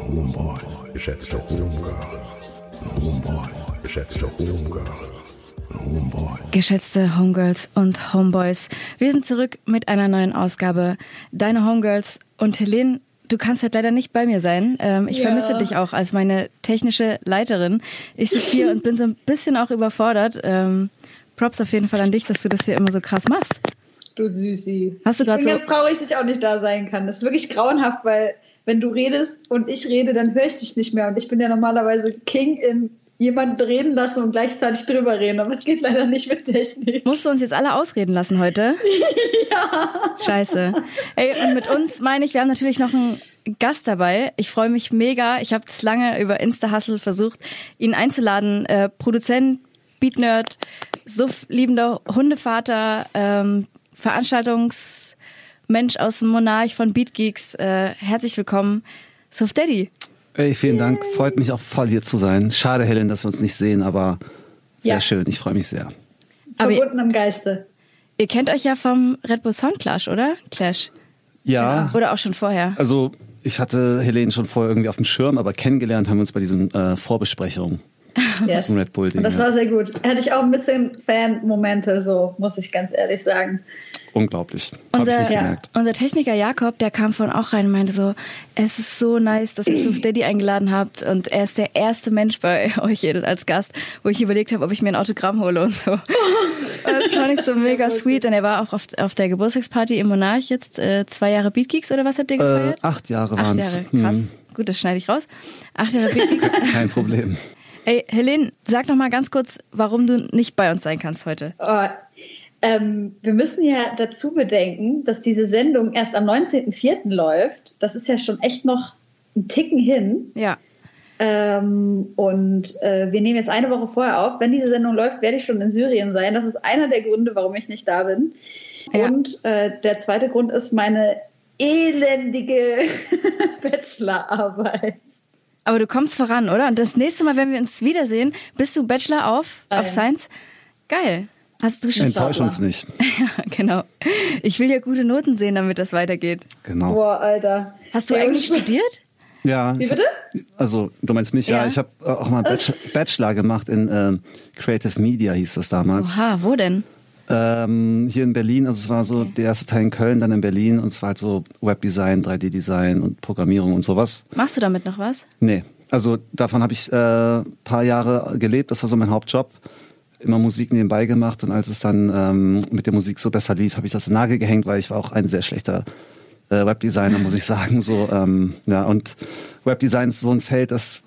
Homeboys, geschätzte Homegirls, Homeboys, geschätzte Homegirls. Homeboys. Geschätzte Homegirls und Homeboys, wir sind zurück mit einer neuen Ausgabe. Deine Homegirls und Helene, du kannst halt leider nicht bei mir sein. Ähm, ich ja. vermisse dich auch als meine technische Leiterin. Ich sitze hier und bin so ein bisschen auch überfordert. Ähm, Props auf jeden Fall an dich, dass du das hier immer so krass machst. Du Süßi. Hast du gerade so? Ich bin ganz traurig, dass ich auch nicht da sein kann. Das ist wirklich grauenhaft, weil wenn du redest und ich rede, dann höre ich dich nicht mehr. Und ich bin ja normalerweise King in jemanden reden lassen und gleichzeitig drüber reden. Aber es geht leider nicht mit Technik. Musst du uns jetzt alle ausreden lassen heute? ja. Scheiße. Ey, und mit uns meine ich, wir haben natürlich noch einen Gast dabei. Ich freue mich mega. Ich habe es lange über Insta-Hustle versucht, ihn einzuladen. Äh, Produzent, Beat-Nerd, suff-liebender Hundevater, ähm, Veranstaltungs- Mensch aus dem Monarch von Beatgeeks. Äh, herzlich willkommen, Soft Daddy. Hey, vielen Dank. Freut mich auch voll hier zu sein. Schade, Helen, dass wir uns nicht sehen, aber sehr ja. schön. Ich freue mich sehr. Verbunden im Geiste. Ihr kennt euch ja vom Red Bull Sound Clash, oder? Clash. Ja. Oder auch schon vorher? Also, ich hatte Helene schon vorher irgendwie auf dem Schirm, aber kennengelernt haben wir uns bei diesen äh, Vorbesprechungen. Yes. Red Bull Und das war sehr gut. Hatte ich auch ein bisschen Fan-Momente, so muss ich ganz ehrlich sagen unglaublich. Unser, ja, unser Techniker Jakob, der kam vorhin auch rein und meinte so, es ist so nice, dass ihr Suf Daddy eingeladen habt und er ist der erste Mensch bei euch als Gast, wo ich überlegt habe, ob ich mir ein Autogramm hole und so. Und das fand ich so mega sweet und er war auch auf, auf der Geburtstagsparty im Monarch jetzt äh, zwei Jahre Beatgeeks oder was habt ihr gefeiert? Äh, acht Jahre waren es. Acht Jahre, krass. Hm. Gut, das schneide ich raus. Acht Jahre Beatgeeks. Kein Problem. Ey, Helene, sag noch mal ganz kurz, warum du nicht bei uns sein kannst heute. Oh, ähm, wir müssen ja dazu bedenken, dass diese Sendung erst am 19.04. läuft. Das ist ja schon echt noch ein Ticken hin. Ja. Ähm, und äh, wir nehmen jetzt eine Woche vorher auf. Wenn diese Sendung läuft, werde ich schon in Syrien sein. Das ist einer der Gründe, warum ich nicht da bin. Ja. Und äh, der zweite Grund ist meine elendige Bachelorarbeit. Aber du kommst voran, oder? Und das nächste Mal, wenn wir uns wiedersehen, bist du Bachelor auf, auf Science. Geil. Hast du schon Enttäusch uns nicht. ja, genau. Ich will ja gute Noten sehen, damit das weitergeht. Genau. Boah, Alter. Hast du ja, eigentlich studiert? Ja. Wie bitte? Also, du meinst mich? Ja, ja ich habe auch mal Bachelor gemacht in äh, Creative Media, hieß das damals. Oha, wo denn? Ähm, hier in Berlin, also es war so okay. der erste Teil in Köln, dann in Berlin und es war halt so Webdesign, 3D-Design und Programmierung und sowas. Machst du damit noch was? Nee, also davon habe ich ein äh, paar Jahre gelebt, das war so mein Hauptjob immer Musik nebenbei gemacht und als es dann ähm, mit der Musik so besser lief, habe ich das in den Nagel gehängt, weil ich war auch ein sehr schlechter äh, Webdesigner, muss ich sagen. So, ähm, ja, und Webdesign ist so ein Feld, das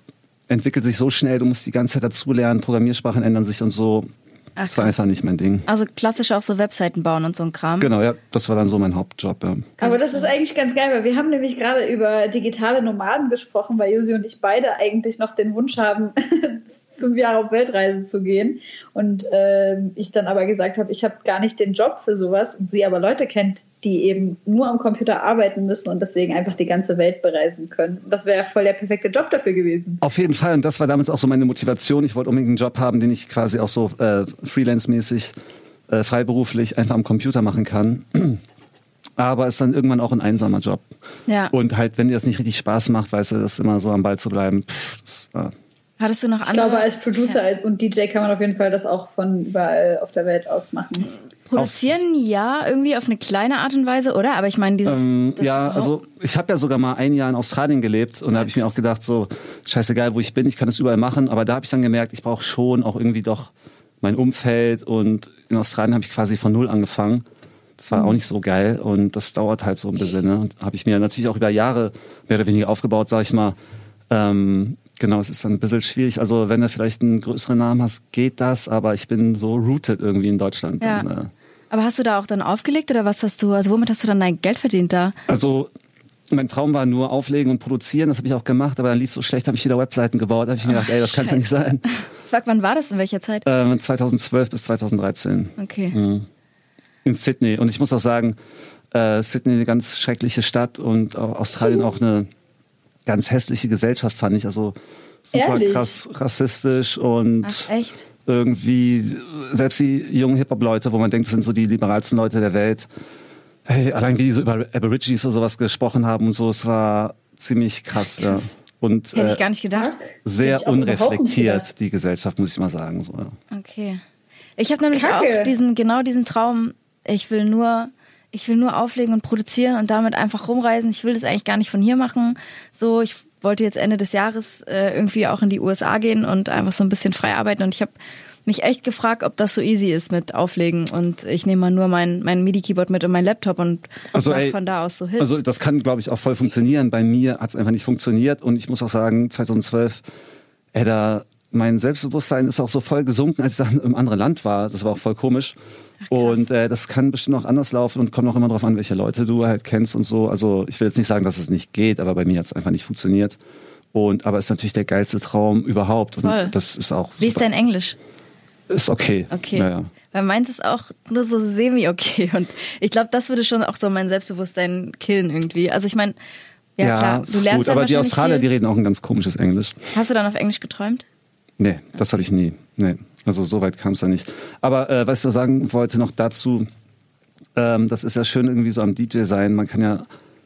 entwickelt sich so schnell, du musst die ganze Zeit dazulernen, Programmiersprachen ändern sich und so. Ach, das war einfach nicht mein Ding. Also klassisch auch so Webseiten bauen und so ein Kram. Genau, ja, das war dann so mein Hauptjob. Ja. Aber das ist eigentlich ganz geil, weil wir haben nämlich gerade über digitale Nomaden gesprochen, weil Josi und ich beide eigentlich noch den Wunsch haben, fünf Jahre auf Weltreise zu gehen. Und äh, ich dann aber gesagt habe, ich habe gar nicht den Job für sowas und sie aber Leute kennt, die eben nur am Computer arbeiten müssen und deswegen einfach die ganze Welt bereisen können. Das wäre voll der perfekte Job dafür gewesen. Auf jeden Fall. Und das war damals auch so meine Motivation. Ich wollte unbedingt einen Job haben, den ich quasi auch so äh, freelance-mäßig, äh, freiberuflich einfach am Computer machen kann. Aber es ist dann irgendwann auch ein einsamer Job. Ja. Und halt, wenn dir das nicht richtig Spaß macht, weißt du, das immer so am Ball zu bleiben. Pff, das, ja. Hattest du noch Ich andere? glaube, als Producer und DJ kann man auf jeden Fall das auch von überall auf der Welt aus machen. Produzieren ja irgendwie auf eine kleine Art und Weise, oder? Aber ich meine, dieses. Ähm, ja, also ich habe ja sogar mal ein Jahr in Australien gelebt und da habe ich mir auch gedacht, so scheißegal, wo ich bin, ich kann das überall machen. Aber da habe ich dann gemerkt, ich brauche schon auch irgendwie doch mein Umfeld und in Australien habe ich quasi von null angefangen. Das war auch nicht so geil und das dauert halt so ein bisschen. Ne? Und habe ich mir natürlich auch über Jahre mehr oder weniger aufgebaut, sage ich mal. Ähm, genau, es ist dann ein bisschen schwierig. Also wenn du vielleicht einen größeren Namen hast, geht das, aber ich bin so rooted irgendwie in Deutschland. Ja. Und, äh, Aber hast du da auch dann aufgelegt oder was hast du, also womit hast du dann dein Geld verdient da? Also mein Traum war nur auflegen und produzieren, das habe ich auch gemacht, aber dann lief so schlecht, habe ich wieder Webseiten gebaut, habe ich mir gedacht, ey, das kann ja nicht sein. Ich frag, wann war das, in welcher Zeit? Ähm, 2012 bis 2013 Okay. Mhm. in Sydney. Und ich muss auch sagen, äh, Sydney eine ganz schreckliche Stadt und auch Australien auch eine ganz hässliche Gesellschaft, fand ich. Also super Ehrlich? krass rassistisch und Ach, echt? irgendwie selbst die jungen Hip-Hop-Leute, wo man denkt, das sind so die liberalsten Leute der Welt. Hey, allein wie die so über Aborigines oder sowas gesprochen haben und so, es war ziemlich krass. Ja. krass. Und Hätte äh, ich gar nicht gedacht. sehr unreflektiert, die Gesellschaft, muss ich mal sagen. So, ja. Okay. Ich habe nämlich Kacke. auch diesen, genau diesen Traum, ich will nur, ich will nur auflegen und produzieren und damit einfach rumreisen. Ich will das eigentlich gar nicht von hier machen. So, ich wollte jetzt Ende des Jahres äh, irgendwie auch in die USA gehen und einfach so ein bisschen frei arbeiten. Und ich habe mich echt gefragt, ob das so easy ist mit Auflegen. Und ich nehme mal nur mein, mein MIDI-Keyboard mit und mein Laptop und Also, ey, von da aus so Hits. Also das kann, glaube ich, auch voll funktionieren. Bei mir hat es einfach nicht funktioniert. Und ich muss auch sagen, 2012, ey, da, mein Selbstbewusstsein ist auch so voll gesunken, als ich dann im anderen Land war. Das war auch voll komisch. und äh, das kann bestimmt auch anders laufen und kommt auch immer darauf an, welche Leute du halt kennst und so. Also ich will jetzt nicht sagen, dass es nicht geht, aber bei mir hat es einfach nicht funktioniert. Und aber es ist natürlich der geilste Traum überhaupt. Und das ist auch Wie ist super. dein Englisch? ist okay. Okay. Naja. Weil meins ist auch nur so semi-okay. Und ich glaube, das würde schon auch so mein Selbstbewusstsein killen irgendwie. Also ich meine, ja, klar, du lernst gut, aber die Australier, die viel. reden auch ein ganz komisches Englisch. Hast du dann auf Englisch geträumt? Nee, das habe ich nie. Nee, also so weit kam es da nicht. Aber äh, was ich sagen wollte noch dazu, ähm, das ist ja schön irgendwie so am DJ sein. Man kann ja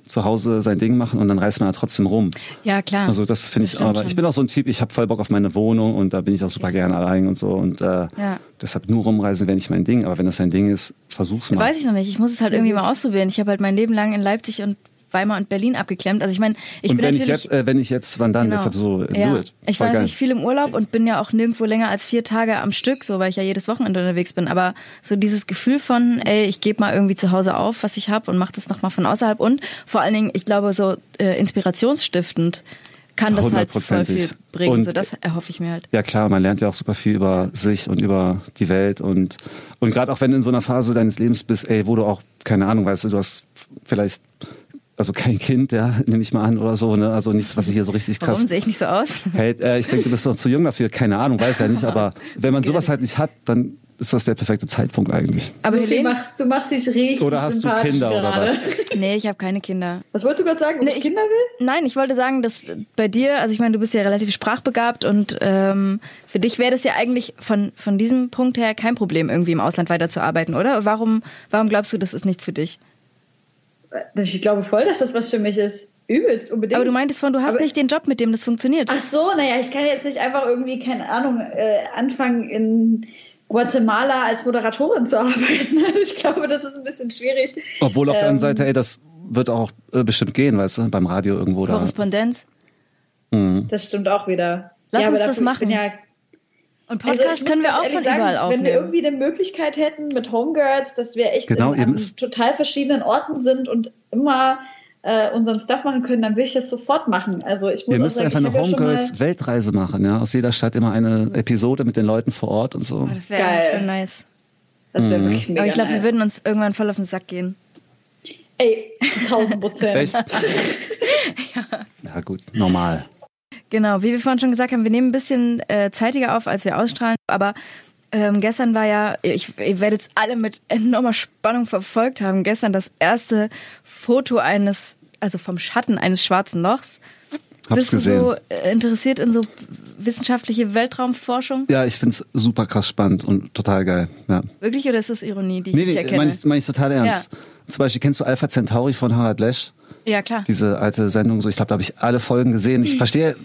zu Hause sein Ding machen und dann reist man ja trotzdem rum. Ja, klar. Also das finde ich aber. schon. Ich bin auch so ein Typ, ich habe voll Bock auf meine Wohnung und da bin ich auch super gerne allein und so. Und äh, Ja. deshalb nur rumreisen wäre nicht mein Ding. Aber wenn das dein Ding ist, versuch's mal. Weiß ich noch nicht. Ich muss es halt irgendwie mal ausprobieren. Ich habe halt mein Leben lang in Leipzig und Weimar und Berlin abgeklemmt. Also ich meine, ich und bin wenn ich natürlich jetzt, äh, wenn ich jetzt, wann dann? Genau. Deshalb so, äh, ja. do it. Ich Voll war geil. natürlich viel im Urlaub und bin ja auch nirgendwo länger als vier Tage am Stück, so weil ich ja jedes Wochenende unterwegs bin. Aber so dieses Gefühl von, ey, ich gebe mal irgendwie zu Hause auf, was ich habe und mache das nochmal von außerhalb. Und vor allen Dingen, ich glaube, so äh, inspirationsstiftend kann das halt voll viel bringen. Und- so das erhoffe ich mir halt. Ja klar, man lernt ja auch super viel über sich und über die Welt und und gerade auch wenn du in so einer Phase deines Lebens bist, ey, wo du auch keine Ahnung, weißt du, du hast vielleicht also kein Kind, ja, nehme ich mal an oder so, ne? Also nichts, was ich hier so richtig krass Warum sehe ich nicht so aus? Hey, äh, ich denke, du bist noch zu jung dafür, keine Ahnung, weiß ja nicht, aber wenn man sowas halt nicht hat, dann ist das der perfekte Zeitpunkt eigentlich. Aber so Helene, machst, du machst dich richtig Oder hast du Kinder oder gerade. nee, ich habe keine Kinder. Was wolltest du gerade sagen? Ob Nee, ich ich- Kinder will? Nein, ich wollte sagen, dass bei dir, also ich meine, du bist ja relativ sprachbegabt und ähm, für dich wäre das ja eigentlich von, von diesem Punkt her kein Problem, irgendwie im Ausland weiterzuarbeiten, oder? Warum, warum glaubst du, das ist nichts für dich? Ich glaube voll, dass das was für mich ist. Übelst, unbedingt. Aber du meintest von, du hast Aber- nicht den Job, mit dem das funktioniert. Ach so, naja, ich kann jetzt nicht einfach irgendwie, keine Ahnung, äh, anfangen in Guatemala als Moderatorin zu arbeiten. Also ich glaube, das ist ein bisschen schwierig. Obwohl auf der Ähm, anderen Seite, ey, das wird auch äh, bestimmt gehen, weißt du, beim Radio irgendwo da. Korrespondenz. Das stimmt auch wieder. Lass ja, uns das dafür- ich machen. bin Ja, Und also Podcast muss können wir auch ehrlich von sagen, überall Wenn wir aufnehmen. irgendwie eine Möglichkeit hätten mit Homegirls, dass wir echt Genau, in, an ist- total verschiedenen Orten sind und immer äh, unseren Stuff machen können, dann will ich das sofort machen. Also ich muss Wir auch müssen sagen, einfach ich eine ja Homegirls-Weltreise machen, ja. Aus jeder Stadt immer eine Episode mit den Leuten vor Ort und so. Oh, das wäre eigentlich voll nice. das wäre wirklich mega Aber ich glaube, nice. wir würden uns irgendwann voll auf den Sack gehen. Ey, zu 1000 Prozent. Echt? ja. gut, normal. Genau, wie wir vorhin schon gesagt haben, wir nehmen ein bisschen äh, zeitiger auf, als wir ausstrahlen. Aber ähm, gestern war ja, ich, ihr werdet es alle mit enormer Spannung verfolgt haben, gestern das erste Foto eines, also vom Schatten eines schwarzen Lochs. Hab's Bist gesehen. du so äh, interessiert in so wissenschaftliche Weltraumforschung? Ja, ich find's super krass spannend und total geil. Ja. Wirklich oder ist das Ironie, die ich Nee, nicht nee, erkenne? meine ich, mein ich total ernst. Zum Beispiel kennst du Alpha Centauri von Harald Lesch? ja, klar. Diese alte Sendung, so ich glaube, da habe ich alle Folgen gesehen. Ich verstehe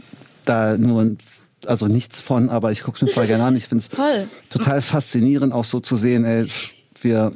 da nur also nichts von, aber ich gucke es mir voll gerne an. Ich finde es total faszinierend, auch so zu sehen, ey, wir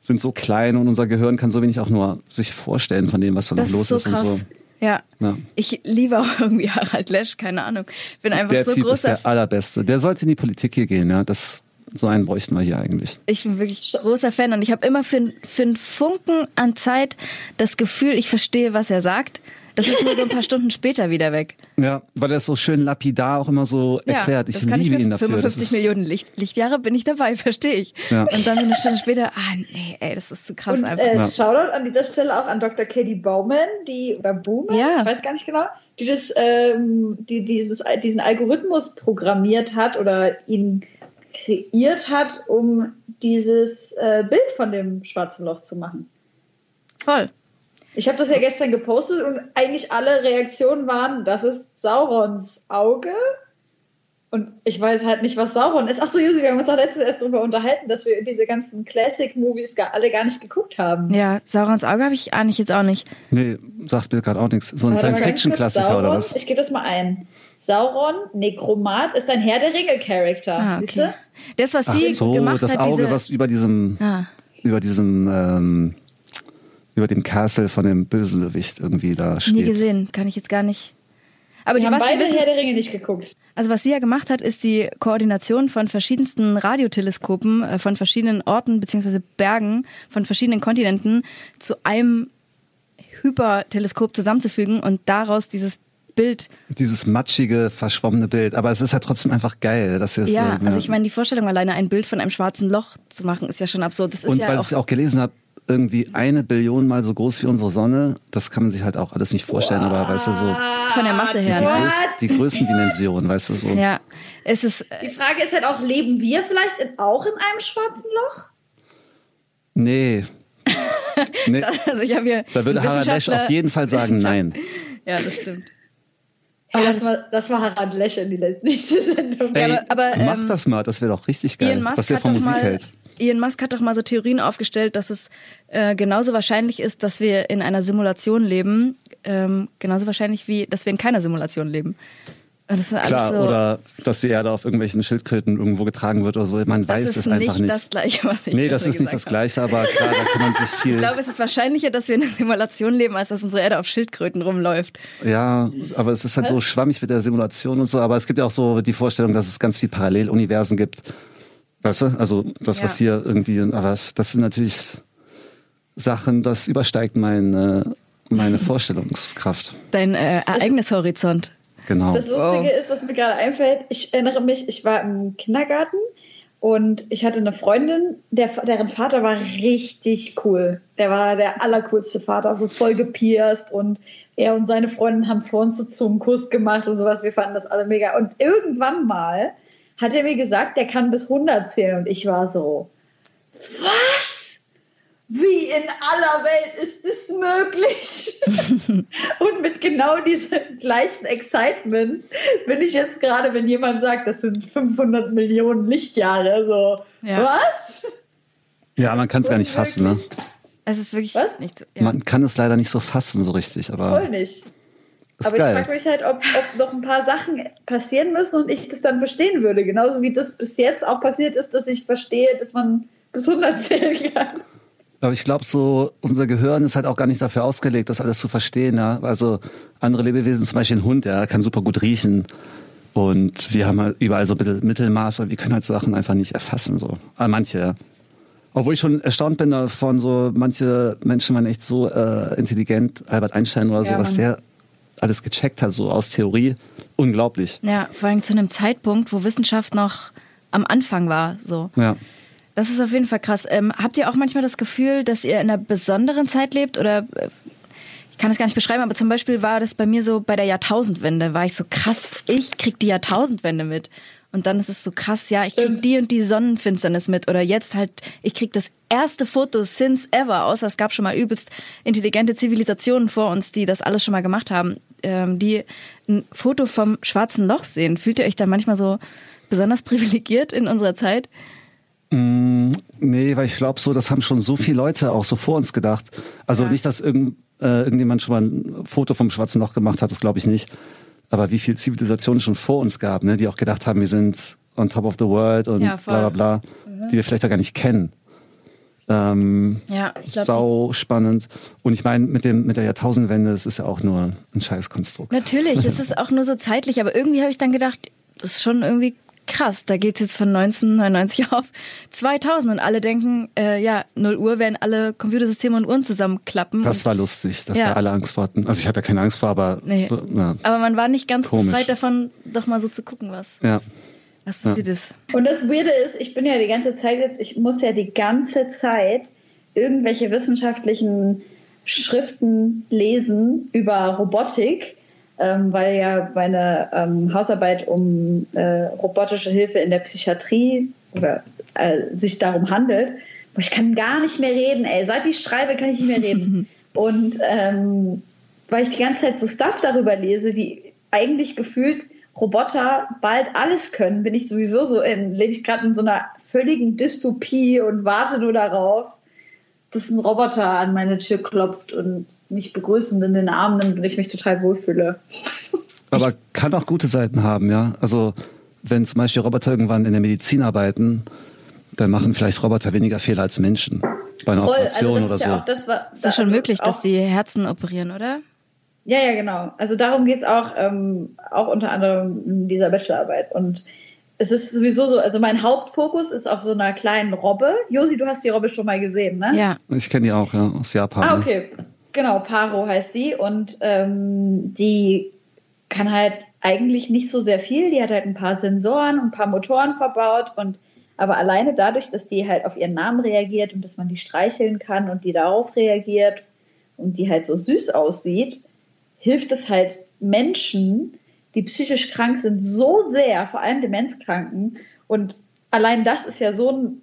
sind so klein und unser Gehirn kann so wenig auch nur sich vorstellen von dem, was da noch los ist so ist krass. und so. Ja. Ja. Ich liebe auch irgendwie Harald Lesch, keine Ahnung. Bin einfach Der so Typ ist großer der allerbeste. Der sollte in die Politik hier gehen, ja. Das so einen bräuchten wir hier eigentlich. Ich bin wirklich großer Fan und ich habe immer für, für einen Funken an Zeit das Gefühl, ich verstehe, was er sagt. Das ist nur so ein paar Stunden später wieder weg. Ja, weil er es so schön lapidar auch immer so erklärt. Ich das kann liebe ich ihn dafür. Das 55 ist, Millionen Licht, Lichtjahre bin ich dabei, verstehe ich. Ja. Und dann so eine Stunde später, ah nee, ey, das ist zu krass Und einfach. äh, Ja. Shoutout an dieser Stelle auch an Dr. Katie Bowman, die, oder Bowman, Ja. ich weiß gar nicht genau, die, das, ähm, die dieses, diesen Algorithmus programmiert hat oder ihn kreiert hat, um dieses äh, Bild von dem schwarzen Loch zu machen. Voll. Ich habe das ja gestern gepostet und eigentlich alle Reaktionen waren, das ist Saurons Auge. Und ich weiß halt nicht, was Sauron ist. Ach so, Jusi, wir haben uns auch letztens erst darüber unterhalten, dass wir diese ganzen Classic-Movies gar, alle gar nicht geguckt haben. Ja, Saurons Auge habe ich eigentlich jetzt auch nicht. nee, sagt mir gerade auch nichts. So ein Science-Fiction-Klassiker oder was? Ich gebe das mal ein. Sauron, Nekromat, ist ein Herr der Ringe-Charakter. Ah, Siehst okay. du? Das, was Ach sie so, gemacht das hat, Auge, diese, was über diesem, Ah. über diesem, ähm, über dem Castle von dem Bösewicht irgendwie da steht. nie gesehen, kann ich jetzt gar nicht. Aber Wir die, haben was sie beide wissen, Herr der Ringe nicht geguckt. Also was sie ja gemacht hat, ist die Koordination von verschiedensten Radioteleskopen äh, von verschiedenen Orten beziehungsweise Bergen von verschiedenen Kontinenten zu einem Hyperteleskop zusammenzufügen und daraus dieses Bild. Dieses matschige, verschwommene Bild. Aber es ist halt trotzdem einfach geil, dass wir es Ja, so, also ich meine, die Vorstellung alleine ein Bild von einem schwarzen Loch zu machen, ist ja schon absurd. Das ist Und ja weil auch, ich auch gelesen habe, irgendwie eine Billion mal so groß wie unsere Sonne, das kann man sich halt auch alles nicht vorstellen, aber weißt du, so von der Masse her. die, Ne? Größ die Größendimension, weißt du, so. Ja, es ist Die Frage ist halt auch, leben wir vielleicht in, auch in einem schwarzen Loch? Nee. nee. also ich habe hier Da würde Harald Lesch auf jeden Fall sagen, nein. Ja, das stimmt. Hey, das, war, das war Harald in die letzte nächste Sendung. Ey, aber, mach ähm, das mal, das wäre doch richtig geil, Elon Musk, was der hat von doch Musik mal, hält. Elon Musk hat doch mal so Theorien aufgestellt, dass es äh, genauso wahrscheinlich ist, dass wir in einer Simulation leben, ähm, genauso wahrscheinlich wie, dass wir in keiner Simulation leben. Das ist Klar, so, oder dass die Erde auf irgendwelchen Schildkröten irgendwo getragen wird oder so. Man das weiß ist es einfach nicht. das Gleiche, was ich nee, das ist nicht das habe. Gleiche, aber klar, da kann man sich viel. Ich glaube, es ist wahrscheinlicher, dass wir in einer Simulation leben, als dass unsere Erde auf Schildkröten rumläuft. Ja, aber es ist halt so schwammig mit der Simulation und so. Aber es gibt ja auch so die Vorstellung, dass es ganz viel Paralleluniversen gibt. Weißt du? Also das, was Ja. hier irgendwie, aber das sind natürlich Sachen, das übersteigt meine, meine Vorstellungskraft. Dein äh, Ereignishorizont. Genau. Das Lustige ist, was mir gerade einfällt, ich erinnere mich, ich war im Kindergarten und ich hatte eine Freundin, der, deren Vater war richtig cool. Der war der allercoolste Vater, so voll gepierst und er und seine Freundin haben vor uns so zum Kuss gemacht und sowas. Wir fanden das alle mega. Und irgendwann mal hat er mir gesagt, der kann bis 100 zählen und ich war so, was? Wie in aller Welt ist das möglich? und mit genau diesem gleichen Excitement bin ich jetzt gerade, wenn jemand sagt, das sind 500 Millionen Lichtjahre, so, Ja. was? Ja, man kann es gar nicht fassen, ne? Es ist wirklich Was? nicht so. Ja. Man kann es leider nicht so fassen, so richtig, aber Voll nicht. ist Aber ich geil. frage mich halt, ob, ob noch ein paar Sachen passieren müssen und ich das dann verstehen würde. Genauso wie das bis jetzt auch passiert ist, dass ich verstehe, dass man bis 100 zählen kann. Aber ich glaube, so unser Gehirn ist halt auch gar nicht dafür ausgelegt, das alles zu verstehen. Ja? Also andere Lebewesen, zum Beispiel ein Hund, der kann super gut riechen. Und wir haben halt überall so Mittel- Mittelmaß, aber wir können halt Sachen einfach nicht erfassen. So. Aber manche, ja. Obwohl ich schon erstaunt bin davon, so manche Menschen waren echt so äh, intelligent, Albert Einstein oder so, Ja, was der alles gecheckt hat, so aus Theorie. Unglaublich. ja, vor allem zu einem Zeitpunkt, wo Wissenschaft noch am Anfang war. So. Ja. Das ist auf jeden Fall krass. Ähm, habt ihr auch manchmal das Gefühl, dass ihr in einer besonderen Zeit lebt? Oder äh, kann es gar nicht beschreiben, aber zum Beispiel war das bei mir so bei der Jahrtausendwende, war ich so krass, ich krieg die Jahrtausendwende mit. Und dann ist es so krass, ja, ich krieg die und die Sonnenfinsternis mit. Oder jetzt halt, ich krieg das erste Foto since ever, außer es gab schon mal übelst intelligente Zivilisationen vor uns, die das alles schon mal gemacht haben, ähm, die ein Foto vom schwarzen Loch sehen. Fühlt ihr euch da manchmal so besonders privilegiert in unserer Zeit? Mm, nee, weil ich glaube so, das haben schon so viele Leute auch so vor uns gedacht. Also Ja. nicht, dass irgend, äh, irgendjemand schon mal ein Foto vom schwarzen Loch gemacht hat, das glaube ich nicht. Aber wie viel Zivilisationen schon vor uns gab, ne, die auch gedacht haben, wir sind on top of the world und Ja, bla bla bla, die wir vielleicht auch gar nicht kennen. Ähm, Ja, ich glaube. sau spannend. Und ich meine, mit dem mit der Jahrtausendwende, das ist ja auch nur ein Scheißkonstrukt. Natürlich, es ist auch nur so zeitlich, aber irgendwie habe ich dann gedacht, das ist schon irgendwie krass. Da geht's jetzt von 1999 auf 2000 und alle denken, äh, ja, 0 Uhr werden alle Computersysteme und Uhren zusammenklappen. Das war lustig, dass Ja. da alle Angst vor hatten. Also ich hatte keine Angst vor, aber Nee. ja. aber man war nicht ganz Komisch. befreit davon, doch mal so zu gucken, was, ja. was passiert ist. Und das Weirde ist, ich bin ja die ganze Zeit jetzt, ich muss ja die ganze Zeit irgendwelche wissenschaftlichen Schriften lesen über Robotik, ähm, weil ja meine ähm, Hausarbeit um äh, robotische Hilfe in der Psychiatrie oder, äh, sich darum handelt. Boah, ich kann gar nicht mehr reden, ey. Seit ich schreibe, kann ich nicht mehr reden. Und ähm, weil ich die ganze Zeit so Stuff darüber lese, wie eigentlich gefühlt Roboter bald alles können, bin ich sowieso so in, lebe ich gerade in so einer völligen Dystopie und warte nur darauf, dass ein Roboter an meine Tür klopft und mich begrüßend in den Arm nimmt und ich mich total wohlfühle. Aber kann auch gute Seiten haben, ja. Also wenn zum Beispiel Roboter irgendwann in der Medizin arbeiten, dann machen vielleicht Roboter weniger Fehler als Menschen bei einer Voll, Operation also das oder ist so. ja auch das, was. Ist doch schon also möglich, dass die Herzen operieren, oder? Ja, ja, genau. Also darum geht's auch, ähm, auch unter anderem in dieser Bachelorarbeit. Und es ist sowieso so, also mein Hauptfokus ist auf so einer kleinen Robbe. Josi, du hast die Robbe schon mal gesehen, ne? Ja. ich kenne die auch, ja, aus Japan. Ah, okay. Genau, Paro heißt die. Und ähm, die kann halt eigentlich nicht so sehr viel. Die hat halt ein paar Sensoren und ein paar Motoren verbaut. Und aber alleine dadurch, dass die halt auf ihren Namen reagiert und dass man die streicheln kann und die darauf reagiert und die halt so süß aussieht, hilft es halt Menschen, die psychisch krank sind, so sehr, vor allem Demenzkranken. Und allein das ist ja so ein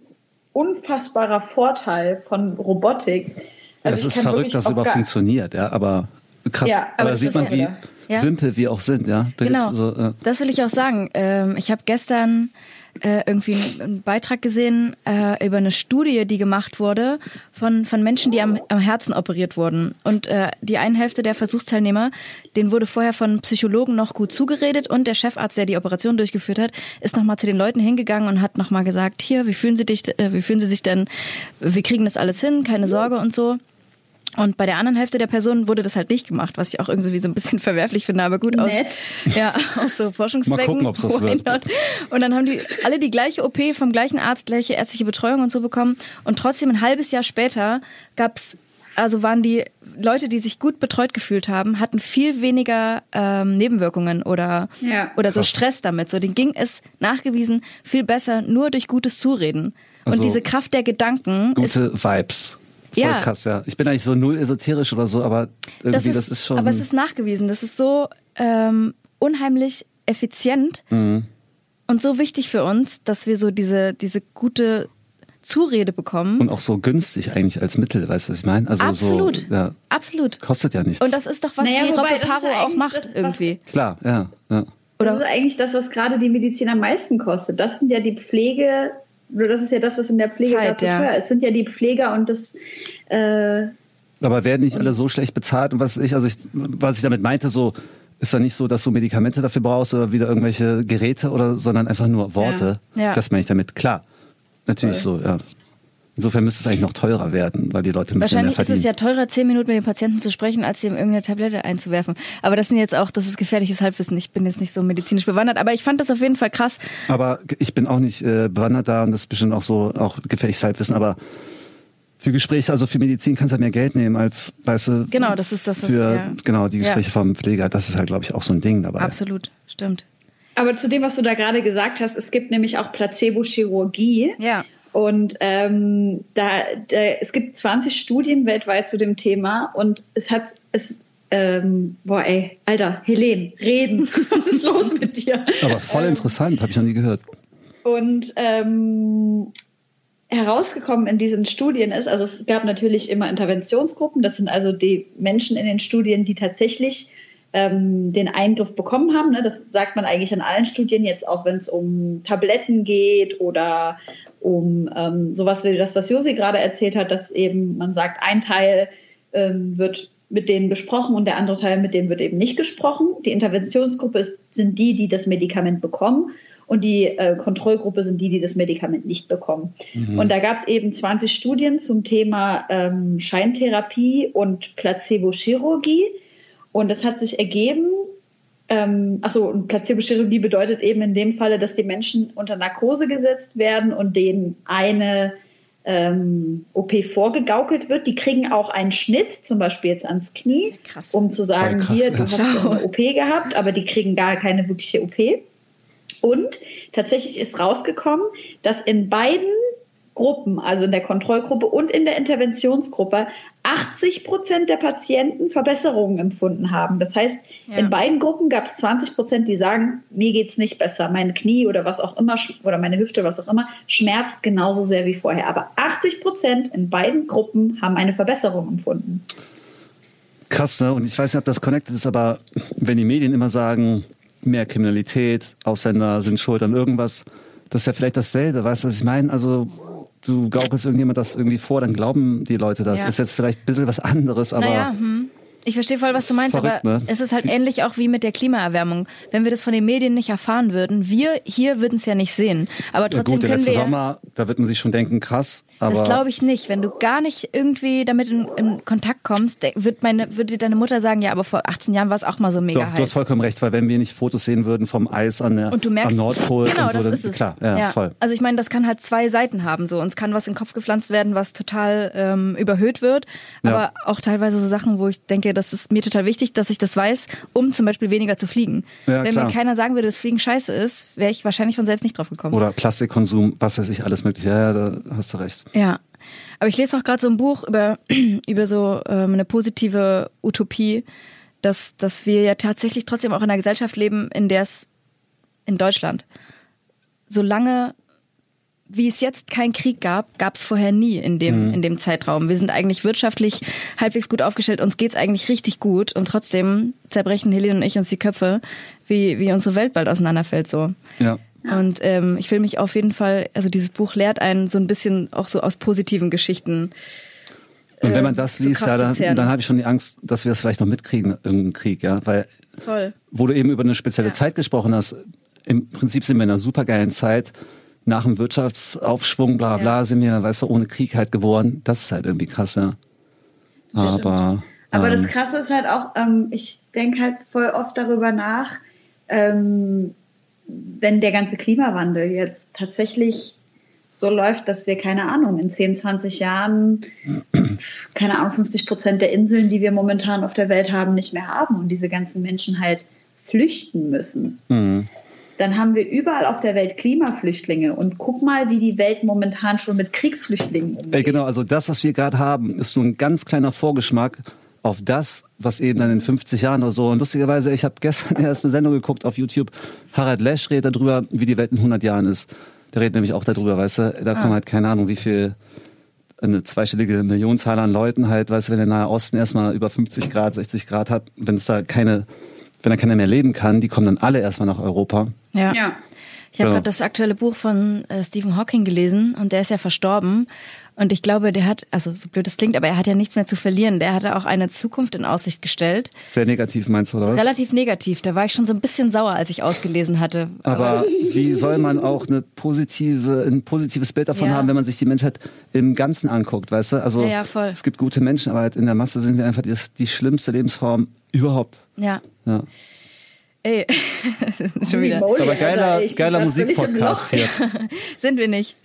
unfassbarer Vorteil von Robotik. Ja, Also es ich ist verrückt, dass es überhaupt funktioniert, ja, aber krass. Ja, aber aber da das sieht man, ja wie Ja. simpel wir auch sind, ja. Da Genau. so, äh, Das will ich auch sagen. Ähm, ich habe gestern äh, irgendwie einen, einen Beitrag gesehen äh, über eine Studie, die gemacht wurde von, von Menschen, die am, am Herzen operiert wurden. Und äh, die eine Hälfte der Versuchsteilnehmer, denen wurde vorher von Psychologen noch gut zugeredet und der Chefarzt, der die Operation durchgeführt hat, ist nochmal zu den Leuten hingegangen und hat nochmal gesagt, hier, wie fühlen Sie dich, äh, wie fühlen Sie sich denn, wir kriegen das alles hin, keine Sorge und so. Und bei der anderen Hälfte der Personen wurde das halt nicht gemacht, was ich auch irgendwie so ein bisschen verwerflich finde, aber gut aus. Nett. Ja, aus so Forschungszwecken. Mal gucken, ob's was Why wird. not? Und dann haben die alle die gleiche OP vom gleichen Arzt, gleiche ärztliche Betreuung und so bekommen. Und trotzdem ein halbes Jahr später gab's also waren die Leute, die sich gut betreut gefühlt haben, hatten viel weniger ähm, Nebenwirkungen oder, Ja. oder so Krass. Stress damit. So, denen ging es nachgewiesen viel besser nur durch gutes Zureden. Also und diese Kraft der Gedanken ist gute Vibes. Voll Ja. krass, ja. Ich bin eigentlich so null esoterisch oder so, aber irgendwie das ist, das ist schon. aber es ist nachgewiesen. Das ist so ähm, unheimlich effizient Mhm. und so wichtig für uns, dass wir so diese, diese gute Zurede bekommen. und auch so günstig eigentlich als Mittel, weißt du, was ich meine? Also Absolut. so ja, Absolut. kostet ja nichts. Und das ist doch, was Naja, die Robbe das ist Paro ja auch macht irgendwie. Klar, ja, ja. Das ist eigentlich das, was gerade die Medizin am meisten kostet. Das sind ja die Pflege, oder das ist ja das, was in der Pflege Zeit, gerade so ja. teuer ist. Es sind ja die Pfleger und das, äh, Aber werden nicht alle so schlecht bezahlt und was ich, also ich, was ich damit meinte, so ist ja nicht so, dass du Medikamente dafür brauchst oder wieder irgendwelche Geräte oder, sondern einfach nur Worte. Ja. Ja. Das meine ich damit. Klar, natürlich so, ja. Insofern müsste es eigentlich noch teurer werden, weil die Leute ein bisschen mehr Wahrscheinlich ist verdienen. es ja teurer, zehn Minuten mit dem Patienten zu sprechen, als ihm irgendeine Tablette einzuwerfen. Aber das sind jetzt auch, das ist gefährliches Halbwissen. Ich bin jetzt nicht so medizinisch bewandert, aber ich fand das auf jeden Fall krass. Aber ich bin auch nicht äh, bewandert da und das ist bestimmt auch so auch gefährliches Halbwissen, aber für Gespräche, also für Medizin kannst du halt mehr Geld nehmen als, weißt du, Genau, das ist das, was- für ja. genau die Gespräche Ja. vom Pfleger. Das ist halt, glaube ich, auch so ein Ding dabei. Absolut, stimmt. aber zu dem, was du da gerade gesagt hast, es gibt nämlich auch Placebo-Chirurgie. Ja. Und ähm, da, da, es gibt 20 Studien weltweit zu dem Thema und es hat, es ähm, boah, ey, Alter, Helen, reden. Was ist los mit dir? Aber voll Ähm, interessant, habe ich noch nie gehört. Und ähm, herausgekommen in diesen Studien ist, also es gab natürlich immer Interventionsgruppen, das sind also die Menschen in den Studien, die tatsächlich ähm, den Eingriff bekommen haben. Ne? Das sagt man eigentlich in allen Studien, jetzt auch wenn es um Tabletten geht oder um ähm, sowas wie das, was Josi gerade erzählt hat, dass eben man sagt, ein Teil ähm, wird mit denen besprochen und der andere Teil mit dem wird eben nicht gesprochen. Die Interventionsgruppe ist, sind die, die das Medikament bekommen und die äh, Kontrollgruppe sind die, die das Medikament nicht bekommen. Und da gab es eben 20 Studien zum Thema ähm, Scheintherapie und Placebo-Chirurgie. Und es hat sich ergeben, ähm, achso, und Placebo-Chirurgie bedeutet eben in dem Falle, dass die Menschen unter Narkose gesetzt werden und denen eine ähm, OP vorgegaukelt wird. Die kriegen auch einen Schnitt, zum Beispiel jetzt ans Knie, krass. um zu sagen, krass, hier, du ja. hast eine OP gehabt, aber die kriegen gar keine wirkliche OP. Und tatsächlich ist rausgekommen, dass in beiden Gruppen, also in der Kontrollgruppe und in der Interventionsgruppe, 80 Prozent der Patienten Verbesserungen empfunden haben. Das heißt, Ja. in beiden Gruppen gab es 20 Prozent, die sagen, mir geht's nicht besser, mein Knie oder was auch immer oder meine Hüfte, was auch immer, schmerzt genauso sehr wie vorher. Aber 80 Prozent in beiden Gruppen haben eine Verbesserung empfunden. Krass, ne? Und ich weiß nicht, ob das connected ist, aber wenn die Medien immer sagen, mehr Kriminalität, Ausländer sind schuld an irgendwas, das ist ja vielleicht dasselbe, weißt du, was ich meine? Also du gaukelst irgendjemand das irgendwie vor, dann glauben die Leute das. Ja. Ist jetzt vielleicht ein bisschen was anderes, aber Naja, hm. Ich verstehe voll, was du meinst, Verrückt, aber ne? es ist halt ähnlich auch wie mit der Klimaerwärmung. Wenn wir das von den Medien nicht erfahren würden, wir hier würden es ja nicht sehen. Aber ja, trotzdem gut, der können letzte wir. ja- Sommer, da wird man sich schon denken, krass, das glaube ich nicht. Wenn du gar nicht irgendwie damit in, in Kontakt kommst, wird meine, würde deine Mutter sagen, ja, aber vor 18 Jahren war es auch mal so mega doch, heiß. du hast vollkommen recht, weil wenn wir nicht Fotos sehen würden vom Eis an der und du merkst, am Nordpol genau, und so, das dann, ist es. klar, ja, voll. Also ich meine, das kann halt zwei Seiten haben so und es kann was in den Kopf gepflanzt werden, was total ähm, überhöht wird, Ja. aber auch teilweise so Sachen, wo ich denke, das ist mir total wichtig, dass ich das weiß, um zum Beispiel weniger zu fliegen. Ja, Wenn klar. mir keiner sagen würde, dass Fliegen scheiße ist, wäre ich wahrscheinlich von selbst nicht drauf gekommen. Oder Plastikkonsum, was weiß ich, alles mögliche. Ja, ja, da hast du recht. Ja. Aber ich lese auch gerade so ein Buch über, über so ähm, eine positive Utopie, dass, dass wir ja tatsächlich trotzdem auch in einer Gesellschaft leben, in der es in Deutschland, solange wie es jetzt keinen Krieg gab, gab es vorher nie in dem, in dem Zeitraum. Wir sind eigentlich wirtschaftlich halbwegs gut aufgestellt, uns geht's eigentlich richtig gut und trotzdem zerbrechen Helene und ich uns die Köpfe, wie, wie unsere Welt bald auseinanderfällt so. Ja. Und ähm, ich will mich auf jeden Fall, also dieses Buch lehrt einen so ein bisschen auch so aus positiven Geschichten. Und wenn man äh, das liest, ja, dann, dann habe ich schon die Angst, dass wir es vielleicht noch mitkriegen, irgendeinen Krieg, ja. Weil, Voll. wo du eben über eine spezielle Ja. Zeit gesprochen hast, im Prinzip sind wir in einer supergeilen Zeit. Nach dem Wirtschaftsaufschwung, bla bla, Ja. sind wir, weißt du, ohne Krieg halt geboren. Das ist halt irgendwie krass, ja. Aber. Aber ähm, das Krasse ist halt auch, ähm, ich denke halt voll oft darüber nach, ähm, wenn der ganze Klimawandel jetzt tatsächlich so läuft, dass wir, keine Ahnung, in 10, 20 Jahren, keine Ahnung, 50 Prozent der Inseln, die wir momentan auf der Welt haben, nicht mehr haben und diese ganzen Menschen halt flüchten müssen. Mhm. Dann haben wir überall auf der Welt Klimaflüchtlinge und guck mal, wie die Welt momentan schon mit Kriegsflüchtlingen umgeht. Ey, genau, also das, was wir gerade haben, ist nur ein ganz kleiner Vorgeschmack auf das, was eben dann in 50 Jahren oder so. Und lustigerweise, ich habe gestern erst eine Sendung geguckt auf YouTube. Harald Lesch redet darüber, wie die Welt in 100 Jahren ist. Der redet nämlich auch darüber, weißt du. Da kommen halt keine Ahnung, wie viel eine zweistellige Millionenzahl an Leuten halt, weißt du, wenn der Nahe Osten erstmal über 50 Grad, 60 Grad hat, wenn es da keine, wenn da keiner mehr leben kann, die kommen dann alle erstmal nach Europa. Ja. Ja. Ich habe Ja. gerade das aktuelle Buch von äh, Stephen Hawking gelesen und der ist ja verstorben. Und ich glaube, der hat, also so blöd es klingt, aber er hat ja nichts mehr zu verlieren. Der hatte auch eine Zukunft in Aussicht gestellt. Sehr negativ meinst du, oder was? Relativ negativ. Da war ich schon so ein bisschen sauer, als ich ausgelesen hatte. Aber wie soll man auch eine positive, ein positives Bild davon Ja. haben, wenn man sich die Menschheit im Ganzen anguckt, weißt du? Also Ja, ja, voll. es gibt gute Menschen, aber halt in der Masse sind wir einfach die, die schlimmste Lebensform überhaupt. Ja. Ja. Ey, das ist schon wieder. Aber Alter, geiler, bin geiler Musikpodcast hier. Sind wir nicht.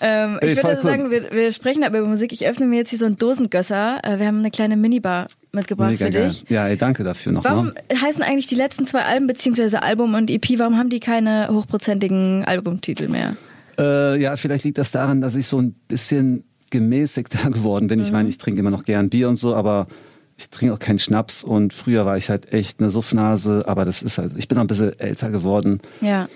Ähm, Ey, ich würde also sagen, wir, wir sprechen aber über Musik. Ich öffne mir jetzt hier so einen Dosengösser. Äh, wir haben eine kleine Minibar mitgebracht Mega für geil. dich. Ja, ey, danke dafür noch. Warum Ne? heißen eigentlich die letzten zwei Alben beziehungsweise Album und EP, warum haben die keine hochprozentigen Albumtitel mehr? Äh, ja, vielleicht liegt das daran, dass ich so ein bisschen gemäßigter geworden bin. Mhm. Ich meine, ich trinke immer noch gern Bier und so, aber ich trinke auch keinen Schnaps und früher war ich halt echt eine Suffnase, aber das ist halt, ich bin auch ein bisschen älter geworden. Ja.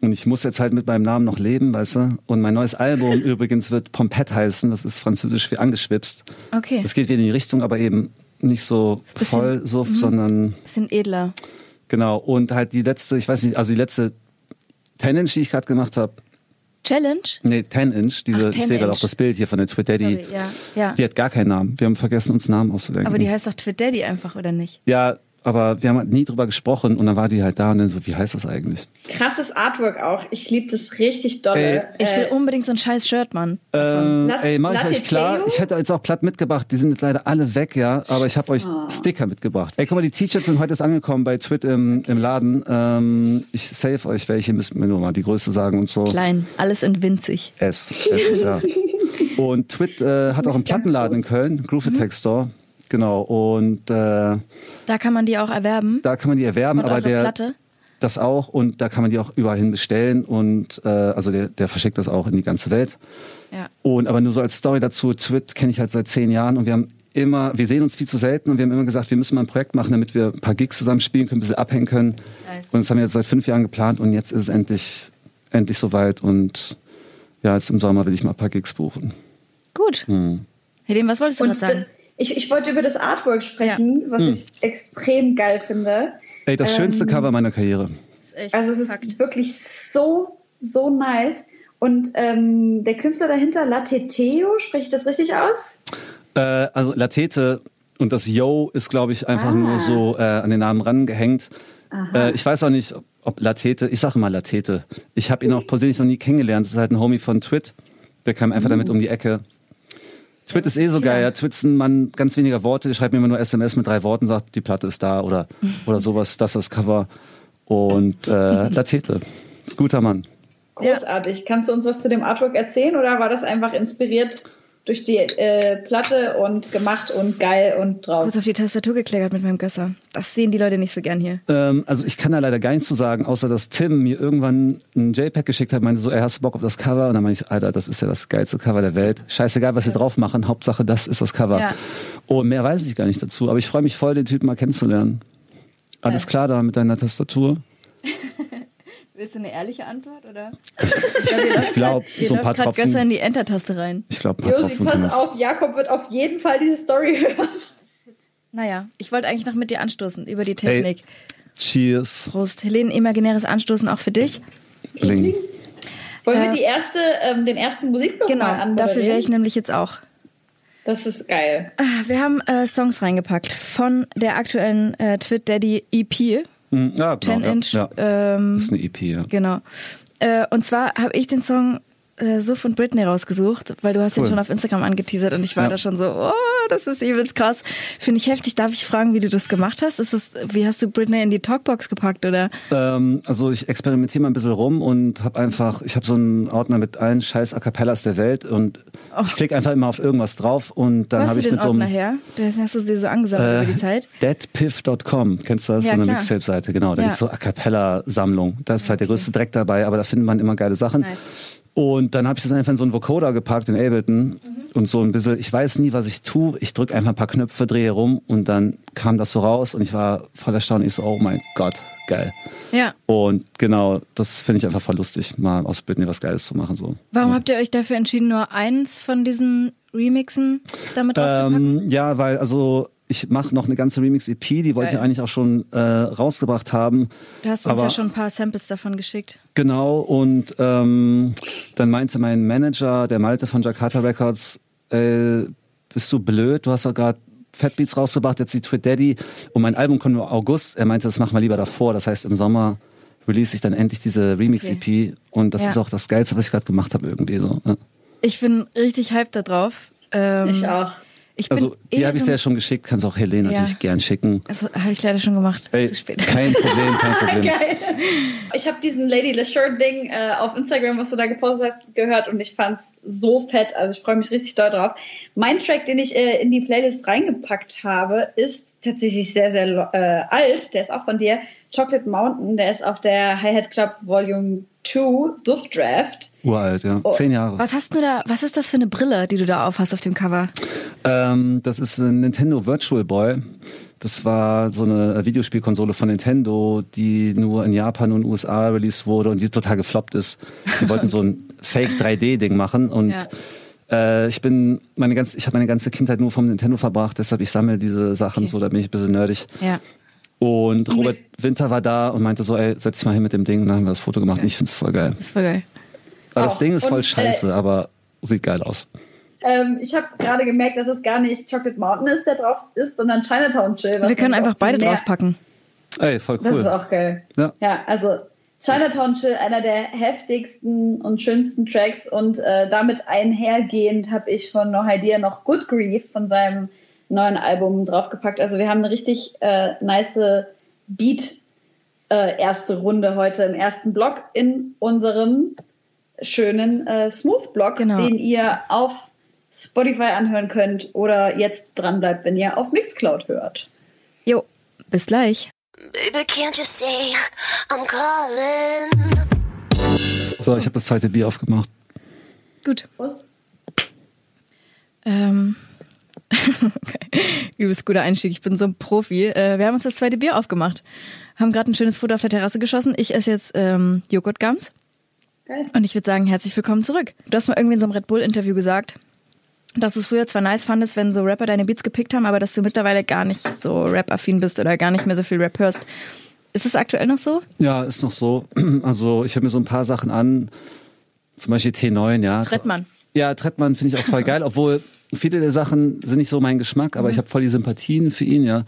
Und ich muss jetzt halt mit meinem Namen noch leben, weißt du? Und mein neues Album übrigens wird Pompette heißen, das ist französisch für angeschwipst. Okay. Das geht wieder in die Richtung, aber eben nicht so Bisschen- voll Suff, sondern Bisschen edler. genau. Und halt die letzte, ich weiß nicht, also die letzte 10-Inch, die ich gerade gemacht habe, Challenge? nee, 10-Inch, diese, Ach, ich sehe gerade 10-Inch. auch das Bild hier von der Twit Daddy, Sorry, ja. ja. die hat gar keinen Namen. Wir haben vergessen, uns Namen auszudenken. Aber die heißt doch Twit Daddy einfach, oder nicht? ja, aber wir haben halt nie drüber gesprochen und dann war die halt da und dann so, wie heißt das eigentlich? Krasses Artwork auch. Ich liebe das richtig dolle. Ey, Ich will Äh, unbedingt so ein scheiß Shirt, Mann. Ähm, ey, mach ich euch klar. Ich hätte jetzt auch platt mitgebracht. Die sind jetzt leider alle weg, ja. Aber ich habe euch Sticker mitgebracht. Ey, guck mal, die T-Shirts sind heute erst angekommen bei Twit im, im Laden. Ähm, ich save euch welche, müsst mir nur mal die Größe sagen und so. Klein, alles in winzig. S. S ist ja. Und Twit äh, hat auch einen Plattenladen in. Köln, Groove Attack Store. Genau. Und äh, Da kann man die auch erwerben. da kann man die erwerben, Und aber der Platte? das auch und da kann man die auch überall hin bestellen und äh, also der, der verschickt das auch in die ganze Welt. Ja. Und aber nur so als Story dazu, Twit kenne ich halt seit zehn Jahren und wir haben immer, wir sehen uns viel zu selten und wir haben immer gesagt, wir müssen mal ein Projekt machen, damit wir ein paar Gigs zusammen spielen können, ein bisschen abhängen können. Nice. Und das haben wir jetzt seit fünf Jahren geplant und jetzt ist es endlich, endlich soweit und ja, jetzt im Sommer will ich mal ein paar Gigs buchen. Gut. Hm. Helene, was wolltest du noch sagen? Ich, ich wollte über das Artwork sprechen, was ich extrem geil finde. Ey, das schönste Cover meiner Karriere. Also es ist wirklich so, so nice. Und ähm, der Künstler dahinter, Lateteo, spreche ich das richtig aus? Äh, also Latete und das Yo ist, glaube ich, einfach Ah. nur so äh, an den Namen rangehängt. Äh, ich weiß auch nicht, ob Latete, ich sage immer Latete. Ich habe ihn auch persönlich noch nie kennengelernt. Das ist halt ein Homie von Twit. Der kam einfach damit um die Ecke. Twit ist eh so geil. Ja. Twit ist ein Mann ganz weniger Worte. Der schreibt mir immer nur SMS mit drei Worten, sagt, die Platte ist da oder, oder sowas. Das ist das Cover. Und äh, Latete. Guter Mann. Großartig. Kannst du uns was zu dem Artwork erzählen oder war das einfach inspiriert durch die äh, Platte und gemacht und geil und drauf? kurz auf die Tastatur gekleckert mit meinem Gösser. Das sehen die Leute nicht so gern hier. Ähm, also ich kann da leider gar nichts zu sagen, außer dass Tim mir irgendwann ein JPEG geschickt hat, meinte so, ey, hast du Bock auf das Cover? Und dann meinte ich, Alter, das ist ja das geilste Cover der Welt. Scheißegal, was wir drauf machen, Hauptsache das ist das Cover. Ja. Und mehr weiß ich gar nicht dazu, aber ich freue mich voll, den Typen mal kennenzulernen. Alles klar da mit deiner Tastatur? Willst du eine ehrliche Antwort oder? Ich glaube, so ein paar gerade Gösser in Tropfen. die Enter-Taste rein. Ich glaube, ein paar Josi, Tropfen. pass Thomas. auf, Jakob wird auf jeden Fall diese Story hören. Naja, ich wollte eigentlich noch mit dir anstoßen über die Technik. Cheers. Prost. Helene, imaginäres Anstoßen auch für dich. Bling. Wollen Äh, wir die erste, ähm, den ersten Musikblock Genau, mal anmoderieren? dafür wäre ich nämlich jetzt auch. Das ist geil. Ah, Wir haben äh, Songs reingepackt von der aktuellen äh, Twit Daddy EP, Hm, Ja, 10 genau, ja, Inch. Ja. Ähm, Das ist eine EP, ja. Genau. Äh, und zwar habe ich den Song äh, so von Britney rausgesucht, weil du hast ihn Cool. schon auf Instagram angeteasert und ich war Ja. da schon so, oh, das ist übelst krass. Finde ich heftig. Darf ich fragen, wie du das gemacht hast? Ist das, wie hast du Britney in die Talkbox gepackt oder? Ähm, also ich experimentiere mal ein bisschen rum und habe einfach, ich habe so einen Ordner mit allen scheiß A Cappellas der Welt und ich klicke einfach immer auf irgendwas drauf und dann habe ich den mit so Ordner einem her? Den hast du dir so angesammelt über die Zeit? deadpiff.com, kennst du das? Ja, so eine. Mixtape-Seite, genau. Da Ja. gibt's so A Cappella-Sammlung. Da ist halt der größte Dreck dabei, aber da findet man immer geile Sachen. Nice. Und dann habe ich das einfach in so einen Vocoder gepackt, in Ableton. Mhm. Und so ein bisschen, ich weiß nie, was ich tue. Ich drücke einfach ein paar Knöpfe, drehe rum und dann kam das so raus und ich war voll erstaunt. Ich so, oh mein Gott, geil. Ja. Und genau, das finde ich einfach voll lustig, mal aus Britney was Geiles zu machen. So. Warum habt ihr euch dafür entschieden, nur eins von diesen Remixen damit? Ähm, ja, weil also ich mache noch eine ganze Remix-EP, die wollte ich eigentlich auch schon äh, rausgebracht haben. du hast uns aber- ja schon ein paar Samples davon geschickt. Genau, und ähm, dann meinte mein Manager, der Malte von Jakarta Records, äh, bist du blöd, du hast doch gerade Fatbeats rausgebracht, jetzt die Twit Daddy und mein Album kommt nur August. Er meinte, das machen wir lieber davor, das heißt im Sommer release ich dann endlich diese Remix-EP und das Ja. ist auch das Geilste, was ich gerade gemacht habe irgendwie so. ne? Ich bin richtig hyped da drauf. Ähm, Ich auch. Ich bin Also die habe ich so ja schon geschickt, kannst auch Helene Ja. natürlich gern schicken. Also habe ich leider schon gemacht. Ey, Zu spät. kein Problem, kein Problem. Geil. Ich habe diesen Lady LeSure-Ding äh, auf Instagram, was du da gepostet hast, gehört und ich fand's so fett. Also ich freue mich richtig doll drauf. Mein Track, den ich äh, in die Playlist reingepackt habe, ist tatsächlich sehr, sehr äh, alt. Der ist auch von dir. Chocolate Mountain, der ist auf der Hi-Hat Club Volume 2 Suff Draft. Uralt, ja. Oh. Zehn Jahre. Was hast du da, was ist das für eine Brille, die du da auf hast auf dem Cover? Ähm, das ist ein Nintendo Virtual Boy. Das war so eine Videospielkonsole von Nintendo, die nur in Japan und USA released wurde und die total gefloppt ist. Die wollten so ein Fake 3D-Ding machen und ja. äh, ich bin meine ganze, ich habe meine ganze Kindheit nur vom Nintendo verbracht, deshalb ich sammle diese Sachen okay. so, da bin ich ein bisschen nerdig. Ja. Und Robert Winter war da und meinte so, ey, setz dich mal hin mit dem Ding und dann haben wir das Foto gemacht okay. und ich finde es voll geil. Das ist voll geil. Weil das Ding ist voll und, scheiße, äh, aber sieht geil aus. Ähm, ich habe gerade gemerkt, dass es gar nicht Chocolate Mountain ist, der drauf ist, sondern Chinatown Chill. Wir können einfach beide draufpacken. Ey, voll cool. Das ist auch geil. Ja, ja also Chinatown Chill, einer der heftigsten und schönsten Tracks und äh, damit einhergehend habe ich von No Idea noch Good Grief von seinem neuen Album draufgepackt. Also wir haben eine richtig äh, nice Beat äh, erste Runde heute im ersten Block in unserem schönen äh, Smooth Block, genau. den ihr auf Spotify anhören könnt oder jetzt dran bleibt, wenn ihr auf Mixcloud hört. Jo, bis gleich. Baby, can't you say I'm calling? So, ich habe das zweite Bier aufgemacht. Gut. Prost. Ähm. Okay. Übelst guter Einstieg. Ich bin so ein Profi. Äh, wir haben uns das zweite Bier aufgemacht. Haben gerade ein schönes Foto auf der Terrasse geschossen. Ich esse jetzt ähm, Joghurtgums. Geil. Und ich würde sagen, herzlich willkommen zurück. Du hast mal irgendwie in so einem Red Bull-Interview gesagt, dass du es früher zwar nice fandest, wenn so Rapper deine Beats gepickt haben, aber dass du mittlerweile gar nicht so Rap-affin bist oder gar nicht mehr so viel Rap hörst. Ist es aktuell noch so? Ja, ist noch so. Also ich höre mir so ein paar Sachen an, zum Beispiel T9, ja. Trettmann. Ja, Trettmann finde ich auch voll geil, obwohl viele der Sachen sind nicht so mein Geschmack, aber mhm. ich habe voll die Sympathien für ihn, ja.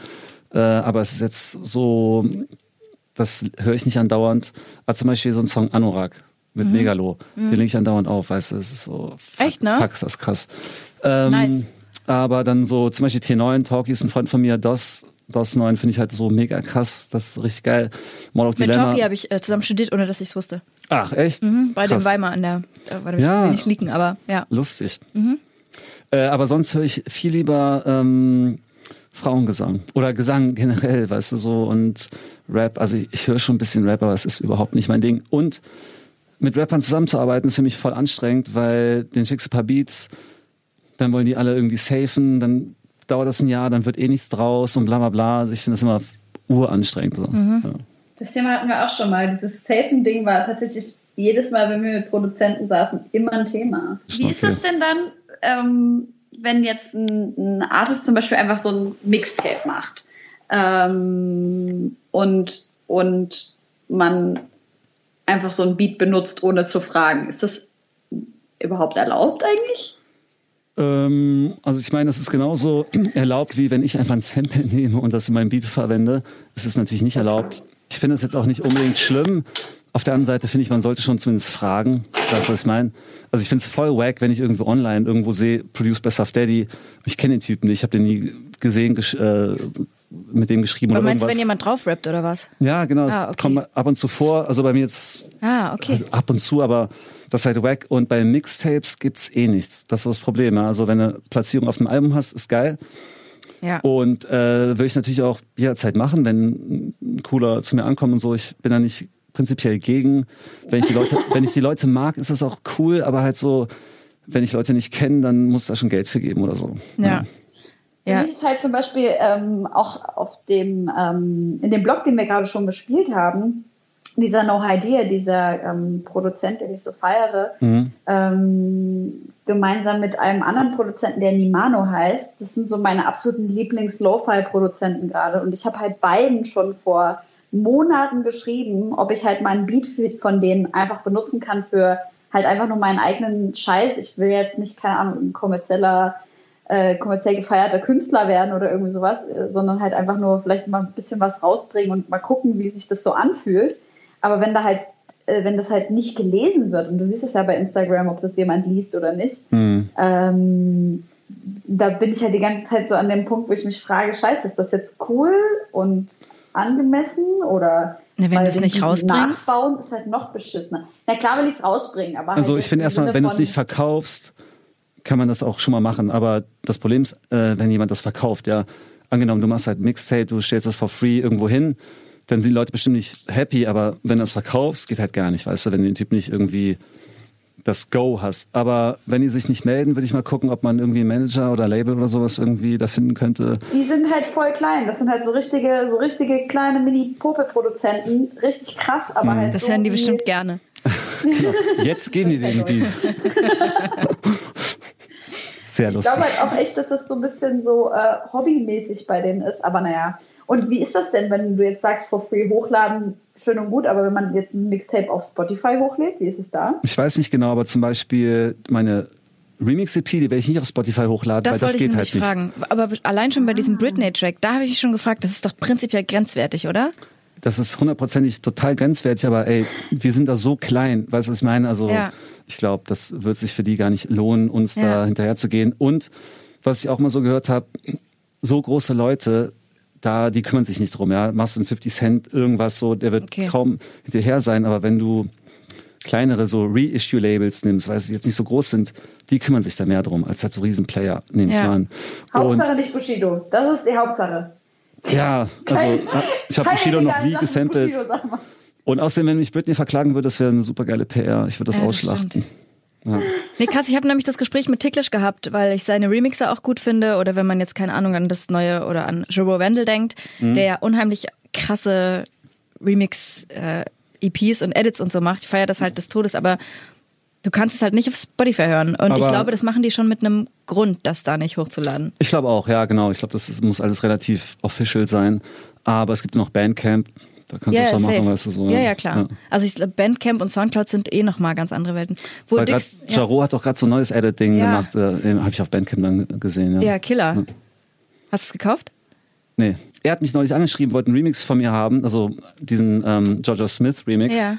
Äh, aber es ist jetzt so, das höre ich nicht andauernd. Aber zum Beispiel so ein Song Anorak mit mhm. Megalo, mhm. den lege ich andauernd auf, weißt du, es ist so, fuck, Echt, ne? fuck, ist das krass. Ähm, nice. Aber dann so, zum Beispiel T9, Talkie ist ein Freund von mir, DOS, DOS 9 finde ich halt so mega krass, das ist richtig geil. Moloch Mit Dilemma. Talkie habe ich äh, zusammen studiert, ohne dass ich es wusste. Ach, echt? Mhm, bei krass. dem Weimar an der, da war ja. nicht liegen, aber ja. Lustig. Mhm. Äh, aber sonst höre ich viel lieber ähm, Frauengesang oder Gesang generell, weißt du so und Rap. Also ich, ich höre schon ein bisschen Rap, aber es ist überhaupt nicht mein Ding. Und mit Rappern zusammenzuarbeiten ist für mich voll anstrengend, weil den schickst du ein paar Beats, dann wollen die alle irgendwie safen, dann dauert das ein Jahr, dann wird eh nichts draus und bla bla bla. Also ich finde das immer uranstrengend. So. Mhm. Ja. Das Thema hatten wir auch schon mal. Dieses Safen-Ding war tatsächlich jedes Mal, wenn wir mit Produzenten saßen, immer ein Thema. Wie ist das denn dann, ähm, wenn jetzt ein, ein, Artist zum Beispiel einfach so ein Mixtape macht ähm, und, und man einfach so ein Beat benutzt, ohne zu fragen. Ist das überhaupt erlaubt eigentlich? Ähm, also ich meine, das ist genauso erlaubt, wie wenn ich einfach ein Sample nehme und das in meinem Beat verwende. Es ist natürlich nicht erlaubt. Ich finde es jetzt auch nicht unbedingt schlimm. Auf der anderen Seite finde ich, man sollte schon zumindest fragen, das was ich meine. Also ich finde es voll wack, wenn ich irgendwo online irgendwo sehe, Produce by Stuff Daddy. Ich kenne den Typen nicht, ich habe den nie gesehen, äh, mit dem geschrieben Aber oder meinst irgendwas. wenn jemand drauf rappt oder was? Ja, genau. Ah, okay. kommt ab und zu vor. Also bei mir jetzt ah, okay. Also ab und zu, aber das ist halt wack. Und bei Mixtapes gibt's eh nichts. Das ist das Problem. Also wenn du eine Platzierung auf dem Album hast, ist geil. Ja. Und äh, würde ich natürlich auch jederzeit machen, wenn ein cooler zu mir ankommt und so. Ich bin da nicht prinzipiell gegen. Wenn ich die Leute, wenn ich die Leute mag, ist das auch cool, aber halt so, wenn ich Leute nicht kenne, dann muss da schon Geld für geben oder so. Ja. ja. Ja. Für mich ist halt zum Beispiel ähm, auch auf dem, ähm, in dem Blog, den wir gerade schon gespielt haben, dieser No Idea, dieser ähm, Produzent, den ich so feiere, mhm. ähm, gemeinsam mit einem anderen Produzenten, der Nimano heißt. Das sind so meine absoluten Lieblings-Lo-Fi-Produzenten gerade. Und ich habe halt beiden schon vor Monaten geschrieben, ob ich halt meinen Beat von denen einfach benutzen kann für halt einfach nur meinen eigenen Scheiß. Ich will jetzt nicht, keine Ahnung, ein kommerzieller äh, kommerziell gefeierter Künstler werden oder irgendwie sowas, äh, sondern halt einfach nur vielleicht mal ein bisschen was rausbringen und mal gucken, wie sich das so anfühlt. Aber wenn da halt, äh, wenn das halt nicht gelesen wird, und du siehst es ja bei Instagram, ob das jemand liest oder nicht, mhm. ähm, da bin ich halt die ganze Zeit so an dem Punkt, wo ich mich frage, scheiße, ist das jetzt cool und angemessen oder na, wenn du es nicht rausbringst. Nachbauen ist halt noch beschissener. Na klar will ich es rausbringen, aber. Also halt ich finde erstmal, wenn du es nicht verkaufst, kann man das auch schon mal machen. Aber das Problem ist, äh, wenn jemand das verkauft, ja. angenommen, du machst halt Mixtape, du stellst das for free irgendwo hin, dann sind die Leute bestimmt nicht happy, aber wenn du das verkaufst, geht halt gar nicht, weißt du, wenn du den Typ nicht irgendwie das Go hast. Aber wenn die sich nicht melden, würde ich mal gucken, ob man irgendwie einen Manager oder Label oder sowas irgendwie da finden könnte. Die sind halt voll klein. Das sind halt so richtige, so richtige kleine Mini-Popel-Produzenten. Richtig krass, aber halt. Das so hören die bestimmt gerne. genau. Jetzt geben die den Beat. Sehr Ich lustig. glaube halt auch echt, dass das so ein bisschen so äh, hobbymäßig bei denen ist. Aber naja. Und wie ist das denn, wenn du jetzt sagst, for free hochladen, schön und gut, aber wenn man jetzt ein Mixtape auf Spotify hochlädt, wie ist es da? Ich weiß nicht genau, aber zum Beispiel meine Remix-EP, die werde ich nicht auf Spotify hochladen, Das weil das wollte ich geht halt nicht. fragen. Aber allein schon bei diesem Britney-Track, da habe ich mich schon gefragt, das ist doch prinzipiell grenzwertig, oder? Das ist hundertprozentig total grenzwertig, aber ey, wir sind da so klein, weißt du, was ich meine? Also Ja. ich glaube, das wird sich für die gar nicht lohnen, uns Ja. da hinterher zu gehen. Und was ich auch mal so gehört habe, so große Leute, da, die kümmern sich nicht drum, ja. Machst du einen 50 Cent irgendwas so, der wird Okay. kaum hinterher sein, aber wenn du kleinere so Reissue-Labels nimmst, weil sie jetzt nicht so groß sind, die kümmern sich da mehr drum, als halt so Riesenplayer, nehme ich Ja. mal an. Und Hauptsache nicht Bushido. Das ist die Hauptsache. ja, also ich habe Bushido noch nie Sachen, gesampelt. Bushido. Und außerdem, wenn mich Britney verklagen würde, das wäre eine super geile PR. Ich würde das Ja, das ausschlachten. stimmt. Ja. Nee, krass, ich habe nämlich das Gespräch mit Ticklish gehabt, weil ich seine Remixer auch gut finde oder wenn man jetzt keine Ahnung an das neue oder an Jero Wendell denkt, Mhm. der ja unheimlich krasse Remix äh, EPs und Edits und so macht. Ich feiere das halt des Todes, aber du kannst es halt nicht auf Spotify hören und ich Aber- glaube, das machen die schon mit einem Grund, das da nicht hochzuladen. Ich glaube auch, ja, genau. Ich glaube, das muss alles relativ official sein. Aber es gibt noch Bandcamp. Da kannst du es schon machen, weißt du so. ja, ja, klar. Also ich Bandcamp und Soundcloud sind eh nochmal ganz andere Welten. Wo Weil grad, Dix, ja, Jaro hat doch gerade so ein neues Edit-Ding Ja. gemacht. Äh, Habe ich auf Bandcamp dann gesehen. Ja. ja, Killer. Hast du es gekauft? Nee. Er hat mich neulich angeschrieben, wollte einen Remix von mir haben, also diesen ähm, Jojo Smith Remix. Ja.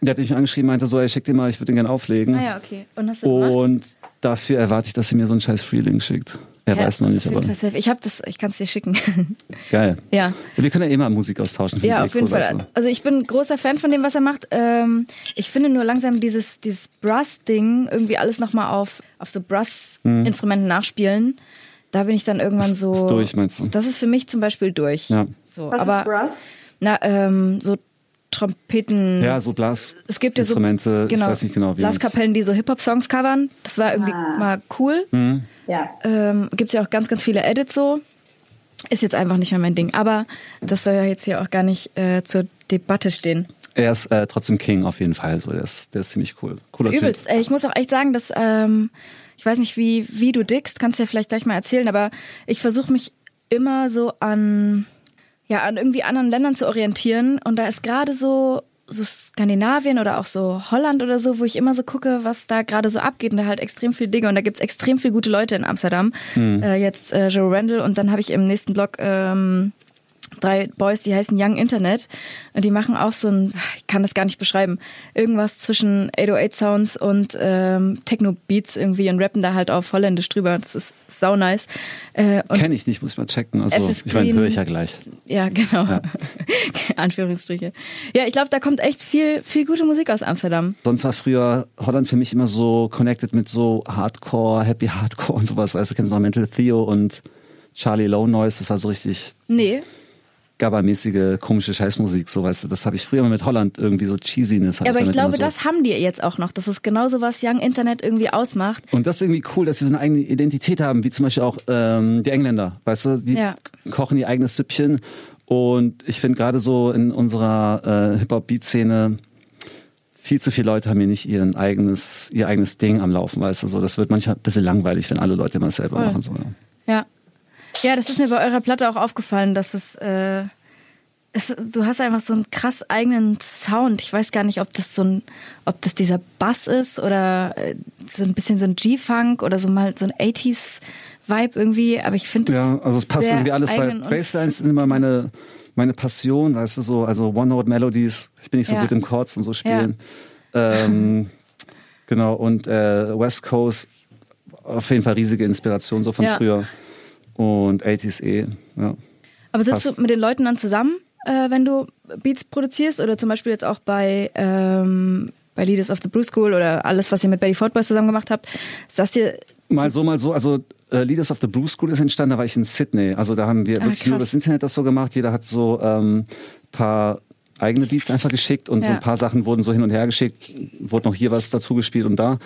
Der hat mich angeschrieben, meinte so, ey, schick den mal, ich würde den gerne auflegen. Ah ja, okay. Und hast du? Und dafür erwarte ich, dass er mir so einen scheiß Freelink schickt. Er Ja, weiß noch nicht, aber Fall safe. Ich habe das, ich kann es dir schicken. geil. ja. Wir können ja immer Musik austauschen. Ja, ich auf eh jeden cool, Fall. weißt du. Also ich bin ein großer Fan von dem, was er macht. Ähm, ich finde nur langsam dieses, dieses Brass-Ding, irgendwie alles nochmal auf, auf so Brass-Instrumenten nachspielen. Da bin ich dann irgendwann so. Mhm. ist durch, meinst du? Das ist für mich zum Beispiel durch. Ja. So, Was aber ist Brass? na, ähm, so Trompeten. Ja, so Blas. es gibt ja so Instrumente, genau, ich weiß nicht genau, wie Blaskapellen, die so Hip-Hop-Songs covern. Das war irgendwie Ah. mal cool. Mhm. Ja. Ähm, Gibt es ja auch ganz, ganz viele Edits so. Ist jetzt einfach nicht mehr mein Ding. Aber das soll ja jetzt hier auch gar nicht äh, zur Debatte stehen. Er ist äh, trotzdem King auf jeden Fall. So, der, ist, der ist ziemlich cool. Cooler Übelst. Ey, Ich muss auch echt sagen, dass ähm, ich weiß nicht, wie, wie du dickst, kannst du ja vielleicht gleich mal erzählen, aber ich versuche mich immer so an, ja, an irgendwie anderen Ländern zu orientieren. Und da ist gerade so, so Skandinavien oder auch so Holland oder so, wo ich immer so gucke, was da gerade so abgeht und da halt extrem viel Dinge und da gibt's extrem viel gute Leute in Amsterdam. Äh, jetzt äh, Joe Randall und dann habe ich im nächsten Blog ähm, drei Boys, die heißen Young Internet und die machen auch so ein, ich kann das gar nicht beschreiben, irgendwas zwischen 808 Sounds und ähm, Techno Beats irgendwie und rappen da halt auf Holländisch drüber. Das ist sau nice. Äh, Kenne ich nicht, muss ich mal checken. Also, ich meine, höre ich ja gleich. ja, genau. Anführungsstriche. Ja, ich glaube, da kommt echt viel, viel gute Musik aus Amsterdam. Sonst war früher Holland für mich immer so connected mit so Hardcore, Happy Hardcore und sowas. Weißt du, kennst du noch Mental Theo und Charlie Low Noise? Das war so richtig Nee. Gabbermäßige, komische Scheißmusik, so weißt du. Das habe ich früher mal mit Holland irgendwie so Cheesiness. Ja, aber ich damit glaube, so. das haben die jetzt auch noch. Das ist genauso, was Young Internet irgendwie ausmacht. Und das ist irgendwie cool, dass sie so eine eigene Identität haben, wie zum Beispiel auch ähm, die Engländer, weißt du, die Ja. kochen ihr eigenes Süppchen. Und ich finde gerade so in unserer äh, Hip-Hop-Beat-Szene, viel zu viele Leute haben hier nicht ihren eigenes, ihr eigenes Ding am Laufen, weißt du, so. Das wird manchmal ein bisschen langweilig, wenn alle Leute immer selber Voll. machen. So, ja. Ja. Ja, das ist mir bei eurer Platte auch aufgefallen, dass es, äh, es, du hast einfach so einen krass eigenen Sound. Ich weiß gar nicht, ob das so ein, ob das dieser Bass ist oder äh, so ein bisschen so ein G-Funk oder so mal so ein 80s Vibe irgendwie, aber ich finde Ja, also es passt irgendwie alles, weil Basslines sind immer meine, meine Passion, weißt du, so, also One-Note-Melodies. Ich bin nicht so Ja. gut im Chords und so spielen. Ähm, genau, und äh, West Coast, auf jeden Fall riesige Inspiration so von Ja. früher. Und 80s eh, ja. Aber sitzt passt. du mit den Leuten dann zusammen, äh, wenn du Beats produzierst oder zum Beispiel jetzt auch bei, ähm, bei Leaders of the Blue School oder alles, was ihr mit Betty Ford Boys zusammen gemacht habt, saßt ihr Mal so, mal so. Also äh, Leaders of the Blues School ist entstanden, da war ich in Sydney. Also da haben wir Ah, wirklich nur krass. das Internet das so gemacht. Jeder hat so ähm, paar eigene Beats einfach geschickt und so Ja. ein paar Sachen wurden so hin und her geschickt. Wurde noch hier was dazu gespielt und da.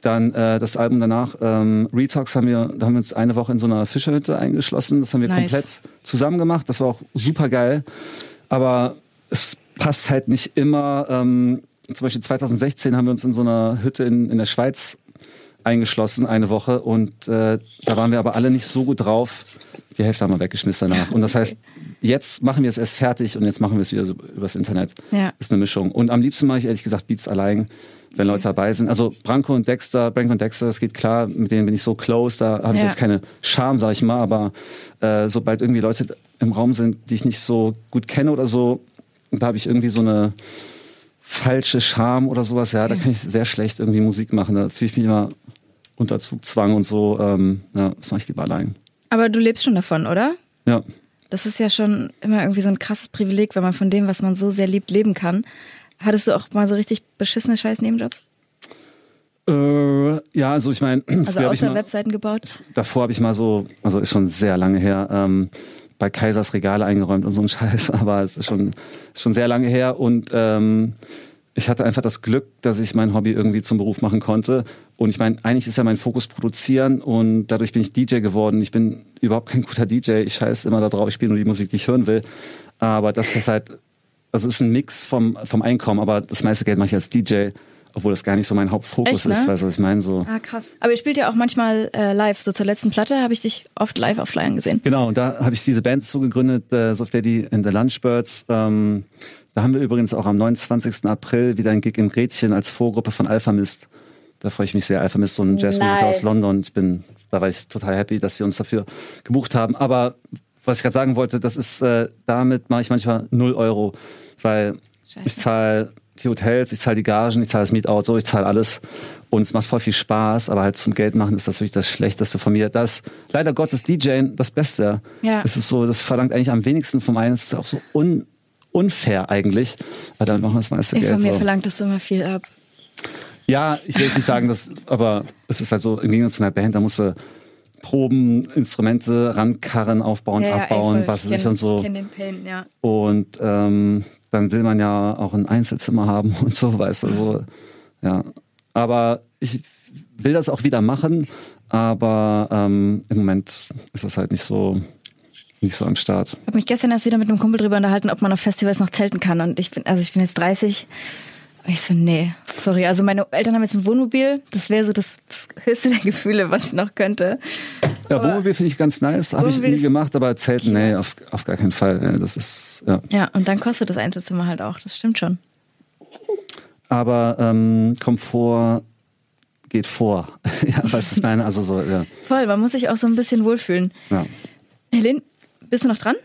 Dann äh, das Album danach, ähm, Retox, haben wir, da haben wir uns eine Woche in so einer Fischerhütte eingeschlossen. Das haben wir Nice. komplett zusammen gemacht. Das war auch super geil. Aber es passt halt nicht immer. Ähm, zum Beispiel 2016 haben wir uns in so einer Hütte in, in der Schweiz eingeschlossen, eine Woche. Und äh, da waren wir aber alle nicht so gut drauf. Die Hälfte haben wir weggeschmissen danach. Und das heißt, jetzt machen wir es erst fertig und jetzt machen wir es wieder so übers Internet. Ja. Ist eine Mischung. Und am liebsten mache ich ehrlich gesagt Beats allein, wenn Leute dabei sind. Also Branko und Dexter, Branko und Dexter, das geht klar, mit denen bin ich so close, da habe ich Ja. jetzt keine Scham, sag ich mal, aber äh, sobald irgendwie Leute im Raum sind, die ich nicht so gut kenne oder so, da habe ich irgendwie so eine falsche Scham oder sowas, ja, da kann ich sehr schlecht irgendwie Musik machen. Da fühle ich mich immer unter Zugzwang und so. Ähm, ja, das mache ich lieber allein. Aber du lebst schon davon, oder? Ja. Das ist ja schon immer irgendwie so ein krasses Privileg, wenn man von dem, was man so sehr liebt, leben kann. Hattest du auch mal so richtig beschissene scheiß Nebenjobs? Äh, ja, also ich meine, Also hab ich außer mal- Webseiten gebaut? davor habe ich mal so, also ist schon sehr lange her, ähm, bei Kaisers Regale eingeräumt und so ein Scheiß, aber es ist schon, schon sehr lange her und ähm, ich hatte einfach das Glück, dass ich mein Hobby irgendwie zum Beruf machen konnte. Und ich meine, eigentlich ist ja mein Fokus produzieren und dadurch bin ich DJ geworden. Ich bin überhaupt kein guter DJ. Ich scheiß immer da drauf, ich spiele nur die Musik, die ich hören will. Aber das ist halt, also es ist ein Mix vom, vom Einkommen, aber das meiste Geld mache ich als DJ, obwohl das gar nicht so mein Hauptfokus Echt, ne? ist, weißt du, was ich meine? So. Ah, krass. Aber ihr spielt ja auch manchmal äh, live. So zur letzten Platte habe ich dich oft live auf Flyern gesehen. Genau, und da habe ich diese Band so gegründet, äh, Soft Daddy and the Lunchbirds. Ähm, da haben wir übrigens auch am 29. April wieder ein Gig im Gretchen als Vorgruppe von Alpha Mist. Da freue ich mich sehr. Alpha Mist, so ein Jazzmusiker Nice. aus London. Ich bin, da war ich total happy, dass sie uns dafür gebucht haben. Aber was ich gerade sagen wollte, das ist, äh, damit mache ich manchmal 0 Euro, weil Scheiße. ich zahle die Hotels, ich zahle die Gagen, ich zahle das Mietauto, ich zahle alles. Und es macht voll viel Spaß, aber halt zum Geld machen ist das wirklich das Schlechteste von mir. Das leider Gottes DJing das Beste. Ja. Es ist so, das verlangt eigentlich am wenigsten vom einen. Es ist auch so un, unfair eigentlich. Aber damit machen wir das meiste Ey, Geld. von mir so. verlangt das immer viel ab. Ja, ich will jetzt nicht sagen, dass, aber es ist halt so, im Gegensatz zu einer Band, da musst du Proben, Instrumente rankarren, aufbauen, abbauen, ey, voll. was ich kenn- und so. Ich den Pain, ja. Und ähm, dann will man ja auch ein Einzelzimmer haben und so, weißt du, so. Ja. Aber ich will das auch wieder machen, aber ähm, im Moment ist das halt nicht so, nicht so am Start. Ich habe mich gestern erst wieder mit einem Kumpel drüber unterhalten, ob man auf Festivals noch zelten kann. Und ich bin, also ich bin jetzt 30. Ich so, nee, sorry. Also meine Eltern haben jetzt ein Wohnmobil. Das wäre so das höchste der Gefühle, was ich noch könnte. Ja, Wohnmobil finde ich ganz nice, habe ich nie gemacht, aber Zelten, nee, auf, auf gar keinen Fall. Ja, Das ist, ja. Ja, und dann kostet das Einzelzimmer halt auch. Das stimmt schon. Aber ähm, Komfort geht vor. ja, was ich meine, also so, ja. Voll, man muss sich auch so ein bisschen wohlfühlen. ja. Helene, bist du noch dran?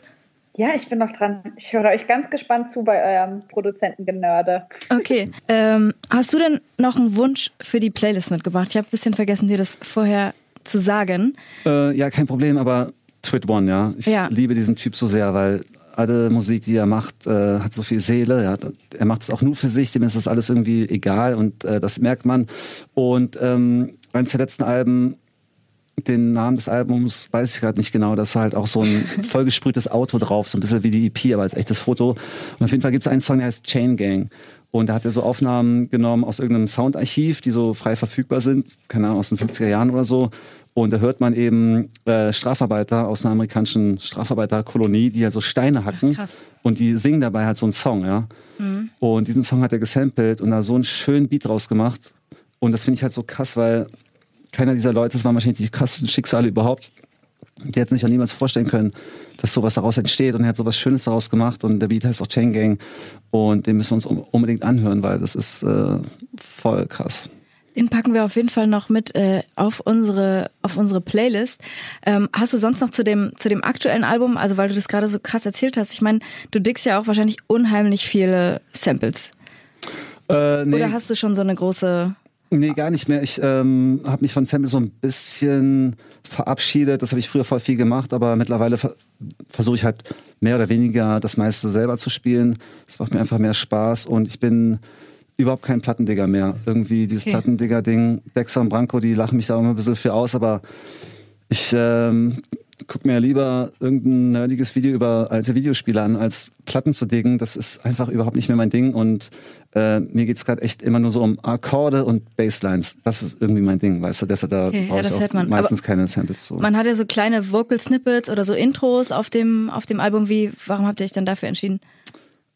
Ja, ich bin noch dran. Ich höre euch ganz gespannt zu bei eurem Produzentengenörde. Okay. Ähm, hast du denn noch einen Wunsch für die Playlist mitgebracht? Ich habe ein bisschen vergessen, dir das vorher zu sagen. Äh, ja, kein Problem, aber Twit One, ja. Ich Ja. liebe diesen Typ so sehr, weil alle Musik, die er macht, äh, hat so viel Seele. Ja. Er macht es auch nur für sich, dem ist das alles irgendwie egal und äh, das merkt man. Und ähm, eines der letzten Alben, den Namen des Albums weiß ich gerade nicht genau, das war halt auch so ein vollgesprühtes Auto drauf, so ein bisschen wie die EP, aber als echtes Foto. Und auf jeden Fall gibt es einen Song, der heißt Chain Gang. Und da hat er so Aufnahmen genommen aus irgendeinem Soundarchiv, die so frei verfügbar sind, keine Ahnung, aus den 50er Jahren oder so. Und da hört man eben äh, Strafarbeiter aus einer amerikanischen Strafarbeiterkolonie, die halt so Steine hacken. krass. Und die singen dabei halt so einen Song, ja. Und diesen Song hat er gesampelt und da so einen schönen Beat draus gemacht. Und das finde ich halt so krass, weil keiner dieser Leute, das waren wahrscheinlich die krassesten Schicksale überhaupt. Die hätten sich auch niemals vorstellen können, dass sowas daraus entsteht. Und er hat sowas Schönes daraus gemacht. Und der Beat heißt auch Chain Gang. Und den müssen wir uns un- unbedingt anhören, weil das ist äh, voll krass. Den packen wir auf jeden Fall noch mit äh, auf unsere auf unsere Playlist. Ähm, hast du sonst noch zu dem zu dem aktuellen Album, also weil du das gerade so krass erzählt hast, ich meine, du dickst ja auch wahrscheinlich unheimlich viele Samples. Äh, nee, Oder hast du schon so eine große Nee, gar nicht mehr. Ich ähm, habe mich von Sample so ein bisschen verabschiedet. Das habe ich früher voll viel gemacht, aber mittlerweile ver versuche ich halt mehr oder weniger das meiste selber zu spielen. Es macht mir einfach mehr Spaß und ich bin überhaupt kein Plattendigger mehr. Irgendwie dieses Okay. Plattendigger-Ding, Dexter und Branko, die lachen mich da immer ein bisschen für aus, aber ich ähm, guck mir lieber irgendein nerdiges Video über alte Videospiele an, als Platten zu diggen. Das ist einfach überhaupt nicht mehr mein Ding und äh, mir geht's gerade echt immer nur so um Akkorde und Basslines. Das ist irgendwie mein Ding, weißt du, deshalb da Okay, ja, brauche ich das auch man. meistens keine Samples zu. Man hat ja so kleine Vocal Snippets oder so Intros auf dem, auf dem Album. Wie, warum habt ihr euch dann dafür entschieden?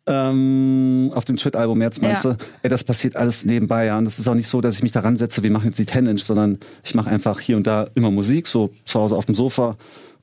Ähm, auf dem Twit-Album jetzt meinst Ja. du? Ey, das passiert alles nebenbei, ja. Und das ist auch nicht so, dass ich mich daran setze, wir machen jetzt die 10-Inch, sondern ich mache einfach hier und da immer Musik, so zu Hause auf dem Sofa.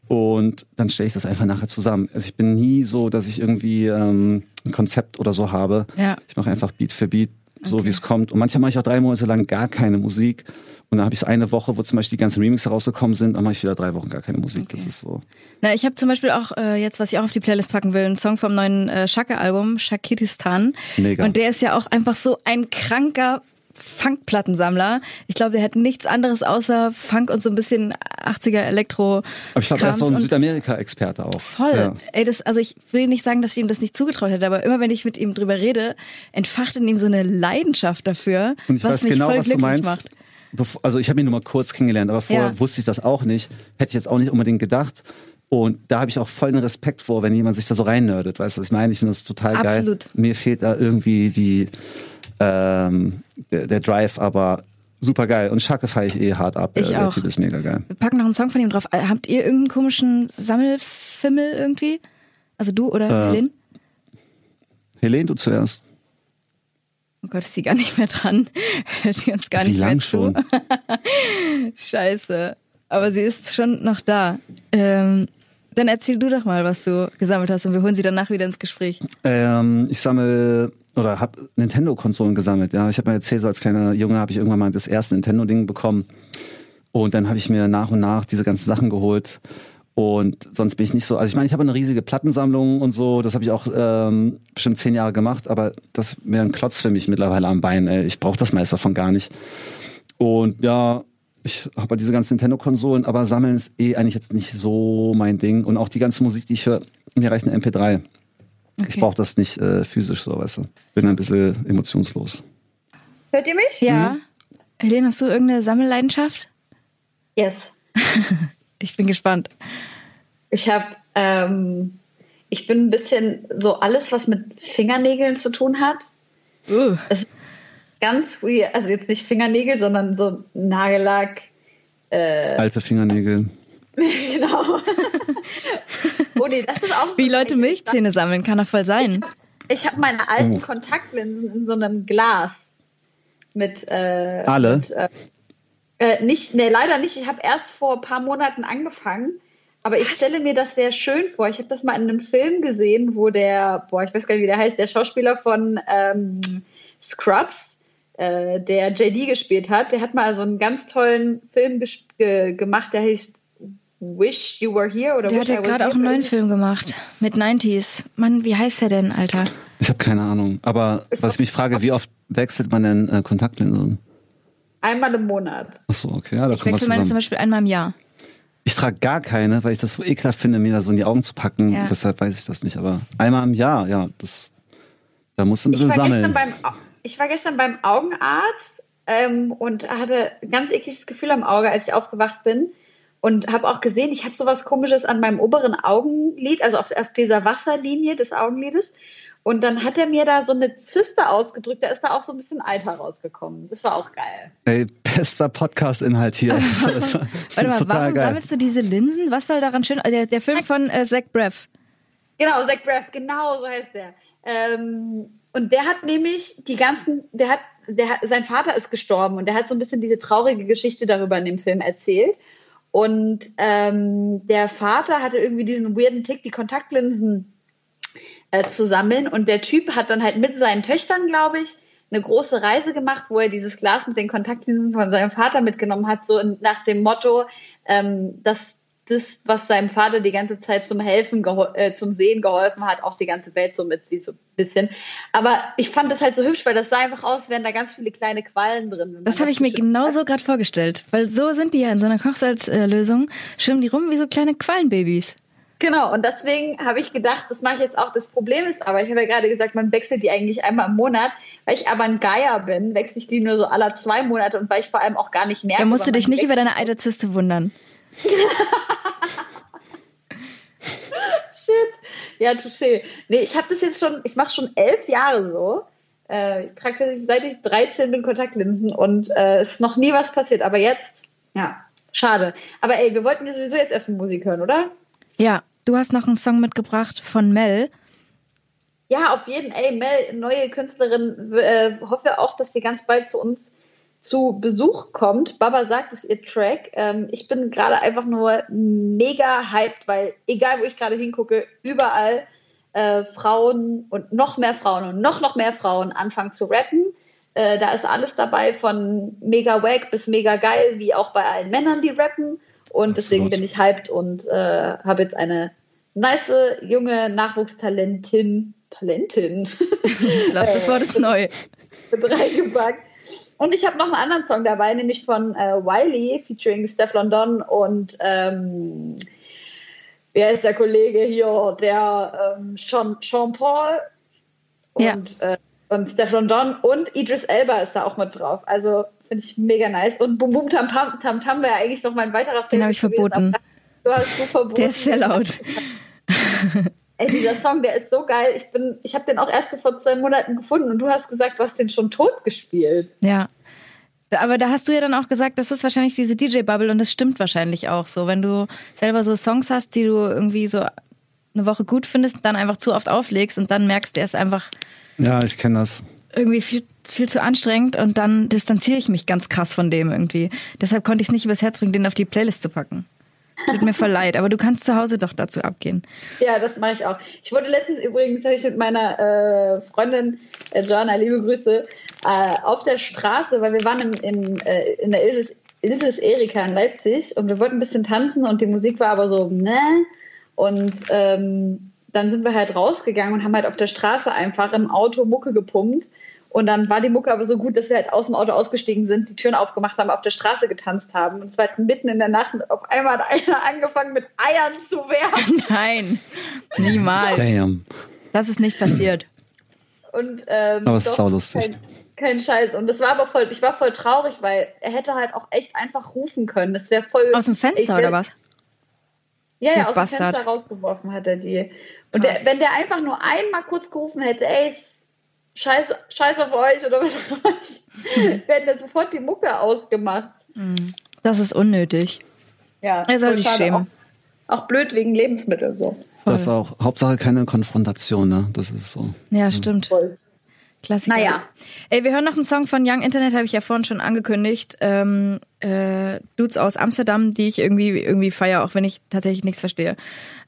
Und dann stelle ich das einfach nachher zusammen. Also ich bin nie so, dass ich irgendwie ähm, ein Konzept oder so habe. Ja. Ich mache einfach Beat für Beat, so Okay. wie es kommt. Und manchmal mache ich auch drei Monate lang gar keine Musik. Und dann habe ich so eine Woche, wo zum Beispiel die ganzen Remixes rausgekommen sind, dann mache ich wieder drei Wochen gar keine Musik. Das Okay. ist so. Na, ich habe zum Beispiel auch äh, jetzt, was ich auch auf die Playlist packen will, einen Song vom neuen äh, Shaka-Album, Shakiristan. Mega. Und der ist ja auch einfach so ein kranker Funkplattensammler. Ich glaube, der hat nichts anderes außer Funk und so ein bisschen 80er Elektro. Aber ich glaube, er ist so ein Südamerika-Experte auch. Voll. Ja. Ey, das, also ich will nicht sagen, dass ich ihm das nicht zugetraut hätte, aber immer wenn ich mit ihm drüber rede, entfacht in ihm so eine Leidenschaft dafür, Und ich was weiß mich genau, voll was du meinst. macht. Bevor, also ich habe ihn nur mal kurz kennengelernt, aber vorher Ja. wusste ich das auch nicht. Hätte ich jetzt auch nicht unbedingt gedacht. Und da habe ich auch vollen Respekt vor, wenn jemand sich da so reinnördet. Weißt du, was ich meine? Ich finde das total Absolut. geil. Mir fehlt da irgendwie die, ähm, der, der Drive, aber super geil. Und Schacke feiere ich eh hart ab. Ich der, der auch. Typ ist mega geil. Wir packen noch einen Song von ihm drauf. Äh, Habt ihr irgendeinen komischen Sammelfimmel irgendwie? Also du oder Äh, Helene? Helene, du zuerst. Oh Gott, ist sie gar nicht mehr dran. Hört die uns gar Wie nicht lang mehr schon? zu. Scheiße. Aber sie ist schon noch da. Ähm, dann erzähl du doch mal, was du gesammelt hast und wir holen sie danach wieder ins Gespräch. Ähm, ich sammle oder habe Nintendo-Konsolen gesammelt. Ja, ich habe mir erzählt, so als kleiner Junge habe ich irgendwann mal das erste Nintendo-Ding bekommen. Und dann habe ich mir nach und nach diese ganzen Sachen geholt. Und sonst bin ich nicht so. Also ich meine, ich habe eine riesige Plattensammlung und so. Das habe ich auch ähm, bestimmt zehn Jahre gemacht. Aber das wäre ein Klotz für mich mittlerweile am Bein. Ey. Ich brauche das meiste davon gar nicht. Und ja, ich habe halt diese ganzen Nintendo-Konsolen, aber sammeln ist eh eigentlich jetzt nicht so mein Ding. Und auch die ganze Musik, die ich höre, mir reicht eine MP3. Ich Okay. brauche das nicht äh, physisch so, weißt du. Bin ein bisschen emotionslos. Hört ihr mich? Ja. Helene, hast du irgendeine Sammelleidenschaft? Yes. Ich bin gespannt. Ich habe, ähm, ich bin ein bisschen so alles, was mit Fingernägeln zu tun hat. Uh. Ganz weird. Also jetzt nicht Fingernägel, sondern so Nagellack. Alte Fingernägel. genau. oh nee, das ist auch so Wie Leute Milchzähne sammeln, kann doch voll sein. Ich habe meine alten Oh. Kontaktlinsen in so einem Glas mit. Äh, Alle? Mit, äh, äh, nicht, nee, leider nicht. Ich habe erst vor ein paar Monaten angefangen. Aber ich stelle mir das sehr schön vor. Ich habe das mal in einem Film gesehen, wo der, boah, ich weiß gar nicht, wie der heißt, der Schauspieler von ähm, Scrubs, äh, der JD gespielt hat, der hat mal so einen ganz tollen Film ge gemacht, der heißt Wish You Were Here oder Der Wish hat ja gerade auch einen neuen Film gemacht mit 90s. Mann, wie heißt der denn, Alter? Ich habe keine Ahnung. Aber Ist was ich mich frage, wie oft wechselt man denn äh, Kontaktlinsen? Einmal im Monat. Achso, okay, ja, da Ich wechsle meine zum. Beispiel einmal im Jahr. Ich trage gar keine, weil ich das so ekelhaft finde, mir da so in die Augen zu packen. Ja. Deshalb weiß ich das nicht. Aber einmal im Jahr, ja, das, da musst du ein Ich bisschen war, sammeln. gestern beim, ich war gestern beim Augenarzt ähm, und hatte ein ganz ekliges Gefühl am Auge, als ich aufgewacht bin. Und habe auch gesehen, ich habe sowas Komisches an meinem oberen Augenlid, also auf, auf dieser Wasserlinie des Augenlides. Und dann hat er mir da so eine Zyste ausgedrückt, da ist da auch so ein bisschen Alter rausgekommen. Das war auch geil. Ey, bester Podcast-Inhalt hier. Das Warte mal, warum geil. sammelst du diese Linsen? Was soll daran schön? Der, der Film von äh, Zach Braff. Genau, Zach Braff, genau so heißt der. Ähm, und der hat nämlich die ganzen, der hat, der hat, sein Vater ist gestorben und der hat so ein bisschen diese traurige Geschichte darüber in dem Film erzählt. Und ähm, der Vater hatte irgendwie diesen weirden Tick, die Kontaktlinsen äh, zu sammeln. Und der Typ hat dann halt mit seinen Töchtern, glaube ich, eine große Reise gemacht, wo er dieses Glas mit den Kontaktlinsen von seinem Vater mitgenommen hat, so nach dem Motto, ähm, dass das, was seinem Vater die ganze Zeit zum Helfen, äh, zum Sehen geholfen hat, auch die ganze Welt so mitzieht, so ein bisschen. Aber ich fand das halt so hübsch, weil das sah einfach aus, als wären da ganz viele kleine Quallen drin. Das habe ich mir genauso gerade vorgestellt. Weil so sind die ja in so einer Kochsalzlösung. Schwimmen die rum wie so kleine Quallenbabys. Genau, und deswegen habe ich gedacht, das mache ich jetzt auch. Das Problem ist aber, ich habe ja gerade gesagt, man wechselt die eigentlich einmal im Monat. Weil ich aber ein Geier bin, wechsle ich die nur so alle zwei Monate und weil ich vor allem auch gar nicht merke. Da musst du dich nicht über deine Eiterzyste wundern. Shit. Ja, touché. Nee, ich habe das jetzt schon, ich mache schon elf Jahre so. Äh, ich trage das seit ich 13 bin Kontaktlinsen und äh, es ist noch nie was passiert. Aber jetzt, ja, schade. Aber ey, wir wollten ja sowieso jetzt erstmal Musik hören, oder? Ja, du hast noch einen Song mitgebracht von Mel. Ja, auf jeden Fall. Ey, Mel, neue Künstlerin, äh, hoffe auch, dass die ganz bald zu uns zu Besuch kommt. Baba sagt, es ist ihr Track. Ähm, ich bin gerade einfach nur mega hyped, weil egal wo ich gerade hingucke, überall äh, Frauen und noch mehr Frauen und noch, noch mehr Frauen anfangen zu rappen. Äh, da ist alles dabei von mega wack bis mega geil, wie auch bei allen Männern, die rappen. Und deswegen Absolut. bin ich hyped und äh, habe jetzt eine nice junge Nachwuchstalentin, Talentin Ich glaube, das Wort ist neu. mit reingepackt. Und ich habe noch einen anderen Song dabei, nämlich von äh, Wiley featuring Steph London und ähm, wer ist der Kollege hier? Der ähm, Sean, Sean Paul und, äh, und Steph London und Idris Elba ist da auch mit drauf. Also finde ich mega nice. Und Bum Bum Tam Tam Tam Tam wäre eigentlich noch mein weiterer Film. Den habe ich verboten. Du hast du verboten. Der ist sehr laut. Ey, dieser Song, der ist so geil. Ich bin, ich habe den auch erst vor zwei Monaten gefunden und du hast gesagt, du hast den schon tot gespielt. Ja. Aber da hast du ja dann auch gesagt, das ist wahrscheinlich diese DJ-Bubble und das stimmt wahrscheinlich auch so. Wenn du selber so Songs hast, die du irgendwie so eine Woche gut findest, dann einfach zu oft auflegst und dann merkst, der ist einfach Ja, ich kenne das. irgendwie viel, viel zu anstrengend und dann distanziere ich mich ganz krass von dem irgendwie. Deshalb konnte ich es nicht übers Herz bringen, den auf die Playlist zu packen. Tut mir voll leid, aber du kannst zu Hause doch dazu abgehen. Ja, das mache ich auch. Ich wurde letztens übrigens, habe ich mit meiner äh, Freundin äh, Joanna, liebe Grüße, äh, auf der Straße, weil wir waren in, in, äh, in der Ilses, Ilses Erika in Leipzig und wir wollten ein bisschen tanzen und die Musik war aber so, ne? Und ähm, dann sind wir halt rausgegangen und haben halt auf der Straße einfach im Auto Mucke gepumpt. Und dann war die Mucke aber so gut, dass wir halt aus dem Auto ausgestiegen sind, die Türen aufgemacht haben, auf der Straße getanzt haben. Und es war halt mitten in der Nacht und auf einmal hat einer angefangen mit Eiern zu werfen. Nein, niemals. Damn. Das ist nicht passiert. Und, ähm, Aber es ist saulustig. Kein, kein Scheiß. Und das war aber voll, ich war voll traurig, weil er hätte halt auch echt einfach rufen können. Das wäre voll. Aus dem Fenster wär- oder was? Ja, ja, aus Bastard. dem Fenster rausgeworfen hat er die. Und der, wenn der einfach nur einmal kurz gerufen hätte, ey, s- scheiß, scheiß auf euch oder was auch immer, werden dann sofort die Mucke ausgemacht. Das ist unnötig. Ja, Er soll voll sich schämen. Auch, auch blöd wegen Lebensmittel so. Das auch. Hauptsache keine Konfrontation, ne? Das ist so. Ja, stimmt. Voll. Klassiker. Naja. Ey, wir hören noch einen Song von Young Internet, habe ich ja vorhin schon angekündigt. Ähm, äh, Dudes aus Amsterdam, die ich irgendwie, irgendwie feiere, auch wenn ich tatsächlich nichts verstehe.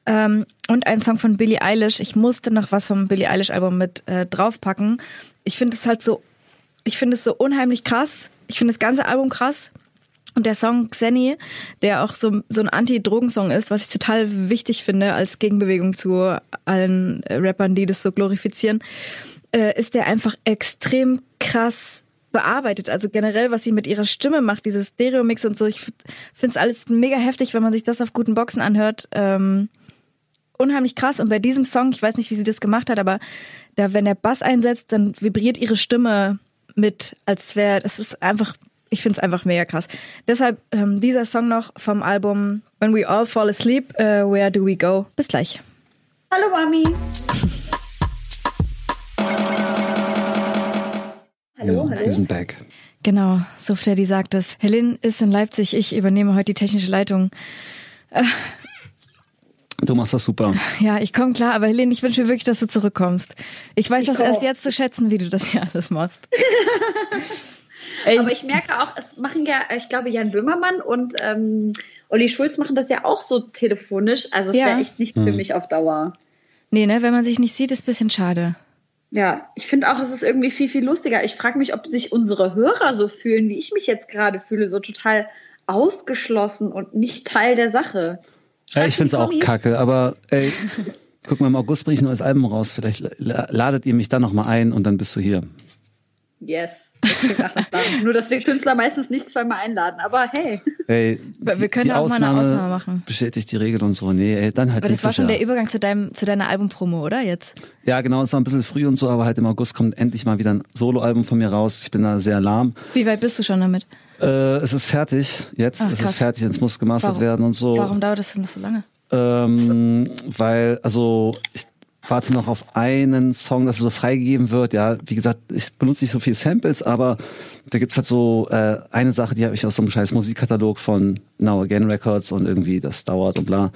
Ähm, und ein Song von Billie Eilish. Ich musste noch was vom Billie Eilish Album mit äh, draufpacken. Ich finde es halt so, ich finde es so unheimlich krass. Ich finde das ganze Album krass. Und der Song Xenny, der auch so, so ein Anti-Drogen-Song ist, was ich total wichtig finde als Gegenbewegung zu allen äh, Rappern, die das so glorifizieren, äh, ist der einfach extrem krass bearbeitet. Also generell, was sie mit ihrer Stimme macht, dieses Stereo-Mix und so. Ich finde es alles mega heftig, wenn man sich das auf guten Boxen anhört. Ähm, unheimlich krass. Und bei diesem Song, ich weiß nicht, wie sie das gemacht hat, aber da, wenn der Bass einsetzt, dann vibriert ihre Stimme mit, als wäre, das ist einfach, ich finde es einfach mega krass. Deshalb ähm, dieser Song noch vom Album When We All Fall Asleep, äh, Where Do We Go? Bis gleich. Hallo Mami. Hallo, ja, hallo. Wir sind back. Genau, so Freddy sagt es. Helene ist in Leipzig, ich übernehme heute die technische Leitung. Du machst das super. Ja, ich komme klar, aber Helene, ich wünsche mir wirklich, dass du zurückkommst. Ich weiß Ich das komm erst auch. jetzt zu schätzen, wie du das hier alles machst. Ey, Aber ich merke auch, es machen ja, ich glaube, Jan Böhmermann und ähm, Olli Schulz machen das ja auch so telefonisch. Also es Ja. wäre echt nicht für mich auf Dauer. nee, ne, wenn man sich nicht sieht, ist ein bisschen schade. Ja, ich finde auch, es ist irgendwie viel, viel lustiger. Ich frage mich, ob sich unsere Hörer so fühlen, wie ich mich jetzt gerade fühle, so total ausgeschlossen und nicht Teil der Sache. Ja, ich find's auch Tommy. kacke, aber ey, guck mal, im August bringe ich ein neues Album raus. Vielleicht la- ladet ihr mich dann nochmal ein und dann bist du hier. Yes. Nur, dass wir Künstler meistens nicht zweimal einladen. Aber hey. Ey, Wir die- können die auch mal eine Ausnahme Ausnahme machen. Bestätigt die Regel und so. Nee, ey, dann halt Aber das war schon Jahr. der Übergang zu deinem, zu deiner Albumpromo, oder jetzt? Ja, genau, es war ein bisschen früh und so, aber halt im August kommt endlich mal wieder ein Soloalbum von mir raus. Ich bin da sehr lahm. Wie weit bist du schon damit? Äh, es ist fertig jetzt. Ach, es ist fertig, es muss gemastert Warum- werden und so. Warum dauert das denn noch so lange? Ähm, weil, also ich warte noch auf einen Song, dass er so freigegeben wird. Ja, wie gesagt, ich benutze nicht so viel Samples, aber da gibt's halt so äh, eine Sache, die habe ich aus so einem scheiß Musikkatalog von Now Again Records und irgendwie das dauert und bla.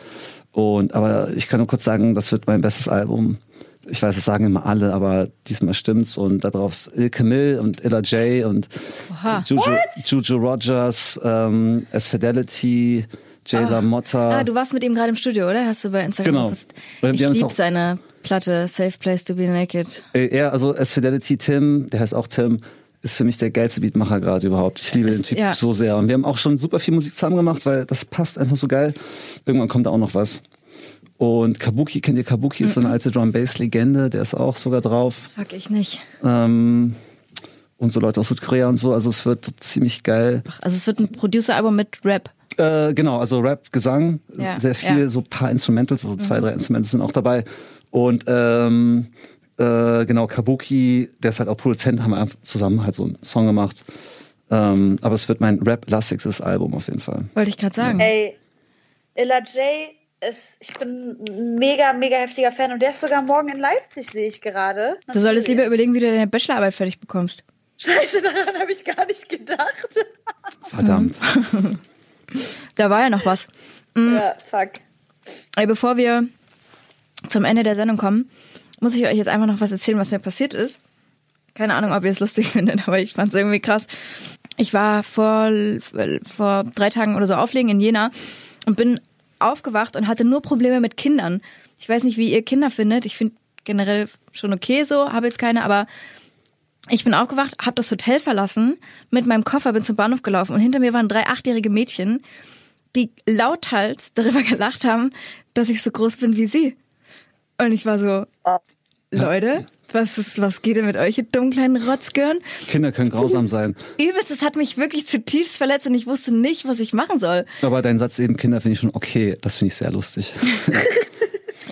Und aber ich kann nur kurz sagen, das wird mein bestes Album. Ich weiß, das sagen immer alle, aber diesmal stimmt's und da drauf ist Il Camille und Illa J und. Juju, Juju Rogers, ähm, S Fidelity, Jay LaMotta. Ah, du warst mit ihm gerade im Studio, oder? Hast du bei Instagram Genau. Ich liebe seine Platte Safe Place to be Naked. Äh, Er, also S Fidelity Tim, der heißt auch Tim, ist für mich der geilste Beatmacher gerade überhaupt. Ich liebe den Typ ja. so sehr. Und wir haben auch schon super viel Musik zusammen gemacht, weil das passt einfach so geil. Irgendwann kommt da auch noch was. Und Kabuki, kennt ihr Kabuki? Ist so eine Mhm. alte Drum-Bass-Legende, der ist auch sogar drauf. Fuck ich nicht. Ähm, und so Leute aus Südkorea und so. Also es wird ziemlich geil. Also es wird ein Producer-Album mit Rap. Äh, genau, also Rap, Gesang, Ja, sehr viel, ja. so ein paar Instrumentals, also zwei, drei Instrumentals sind auch dabei. Und ähm, äh, genau, Kabuki, der ist halt auch Produzent, haben wir einfach zusammen halt so einen Song gemacht. Ähm, aber es wird mein Rap-lastigstes Album auf jeden Fall. Wollte ich gerade sagen. Ey, Illa J ist, ich bin ein mega, mega heftiger Fan und der ist sogar morgen in Leipzig, sehe ich gerade. Du solltest lieber überlegen, wie du deine Bachelorarbeit fertig bekommst. Scheiße, daran habe ich gar nicht gedacht. Verdammt. Da war ja noch was. Ja, fuck. Ey, bevor wir zum Ende der Sendung kommen, muss ich euch jetzt einfach noch was erzählen, was mir passiert ist. Keine Ahnung, ob ihr es lustig findet, aber ich fand es irgendwie krass. Ich war vor, vor drei Tagen oder so auflegen in Jena und bin aufgewacht und hatte nur Probleme mit Kindern. Ich weiß nicht, wie ihr Kinder findet. Ich finde generell schon okay so, habe jetzt keine, aber ich bin aufgewacht, habe das Hotel verlassen, mit meinem Koffer bin zum Bahnhof gelaufen und hinter mir waren drei achtjährige Mädchen, die lauthals darüber gelacht haben, dass ich so groß bin wie sie. Und ich war so, Leute, was ist, was geht denn mit euch, ihr dummen kleinen Rotzgirn? Kinder können grausam sein. Übelst, es hat mich wirklich zutiefst verletzt und ich wusste nicht, was ich machen soll. Aber dein Satz eben, Kinder finde ich schon okay. Das finde ich sehr lustig.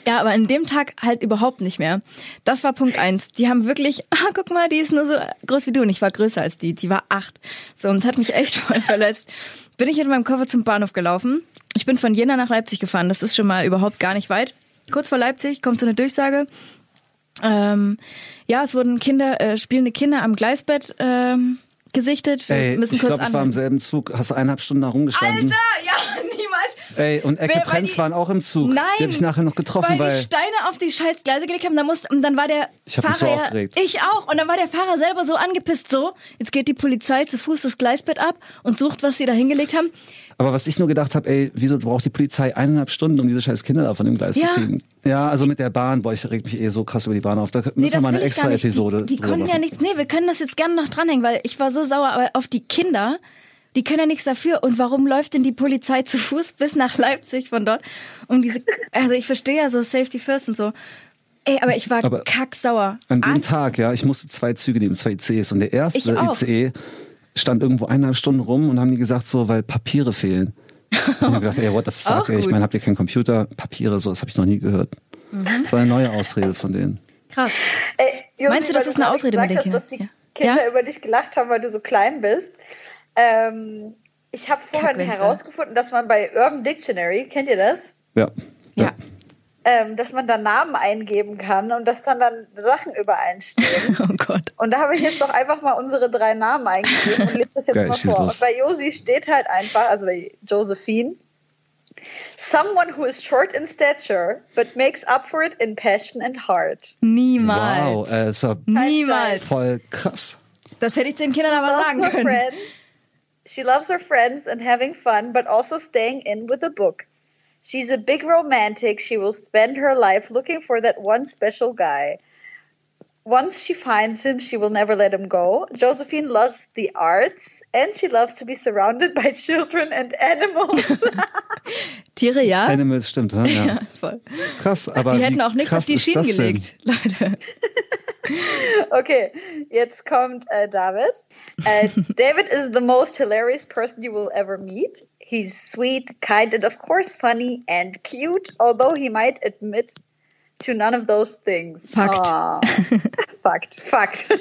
Ja, aber an dem Tag halt überhaupt nicht mehr. Das war Punkt eins. Die haben wirklich, ah, guck mal, die ist nur so groß wie du und ich war größer als die. Die war acht. So, und hat mich echt voll verletzt. Bin ich mit meinem Koffer zum Bahnhof gelaufen. Ich bin von Jena nach Leipzig gefahren. Das ist schon mal überhaupt gar nicht weit. Kurz vor Leipzig kommt so eine Durchsage. Ähm, ja, es wurden Kinder, äh, spielende Kinder am Gleisbett ähm, gesichtet. Wir Ey, müssen ich kurz glaube, ich war im selben Zug. Hast du eineinhalb Stunden da rumgestanden? Alter, ja, niemals. Ey, und Ecke Prenz waren auch im Zug. Nein. Die habe ich nachher noch getroffen, weil, weil, die Steine auf die scheiß Gleise gelegt haben. Dann, muss, und dann war der Ich hab Fahrer so aufgeregt. ich auch. Und dann war der Fahrer selber so angepisst. So, jetzt geht die Polizei zu Fuß das Gleisbett ab und sucht, was sie da hingelegt haben. Aber was ich nur gedacht habe, ey, wieso braucht die Polizei eineinhalb Stunden, um diese scheiß Kinder da von dem Gleis Ja. zu kriegen? Ja, also mit der Bahn, boah, ich reg mich eh so krass über die Bahn auf. Da müssen wir mal eine extra. Episode Die, die konnten ja nichts. Nee, wir können das jetzt gerne noch dranhängen, weil ich war so sauer aber auf die Kinder. Die können ja nichts dafür. Und warum läuft denn die Polizei zu Fuß bis nach Leipzig von dort? Um diese, also ich verstehe ja so Safety First und so. Ey, aber ich war Aber kacksauer. An dem Ah, Tag, ja, ich musste zwei Züge nehmen, zwei ICEs. Und der erste. ICE stand irgendwo eineinhalb Stunden rum und haben die gesagt, so, weil Papiere fehlen. Und ich gedacht, ey, what the fuck, ey, ich meine, habt ihr keinen Computer? Papiere, so, das habe ich noch nie gehört. Das war eine neue Ausrede von denen. Krass. Ey, Josi, Meinst du, das ist eine Ausrede mit gesagt den Kindern? Dass die Ja. Kinder Ja? über dich gelacht haben, weil du so klein bist. Ähm, ich habe vorhin herausgefunden, dass man bei Urban Dictionary, kennt ihr das? Ja. Ja. Ähm, dass man da Namen eingeben kann und dass dann dann Sachen übereinstehen. Oh Gott. Und da habe ich jetzt doch einfach mal unsere drei Namen eingegeben und lese das jetzt Geil, mal vor. los. Und bei Josi steht halt einfach, also bei Josephine, someone who is short in stature, but makes up for it in passion and heart. Niemals. Wow, äh, ja Niemals. voll krass. Das hätte ich den Kindern aber sagen können. friends. She loves her friends and having fun, but also staying in with a book. She's a big romantic. She will spend her life looking for that one special guy. Once she finds him, she will never let him go. Josephine loves the arts and she loves to be surrounded by children and animals. Tiere, ja? Animals stimmt, ja. ja. ja, voll. Krass, aber Die hätten wie auch nichts auf krass die ist Schienen das denn? gelegt, Leute. Okay, jetzt kommt äh, David. Äh, David is the most hilarious person you will ever meet. He's sweet, kind, and of course funny and cute, although he might admit to none of those things. Fact. Fact. Fact.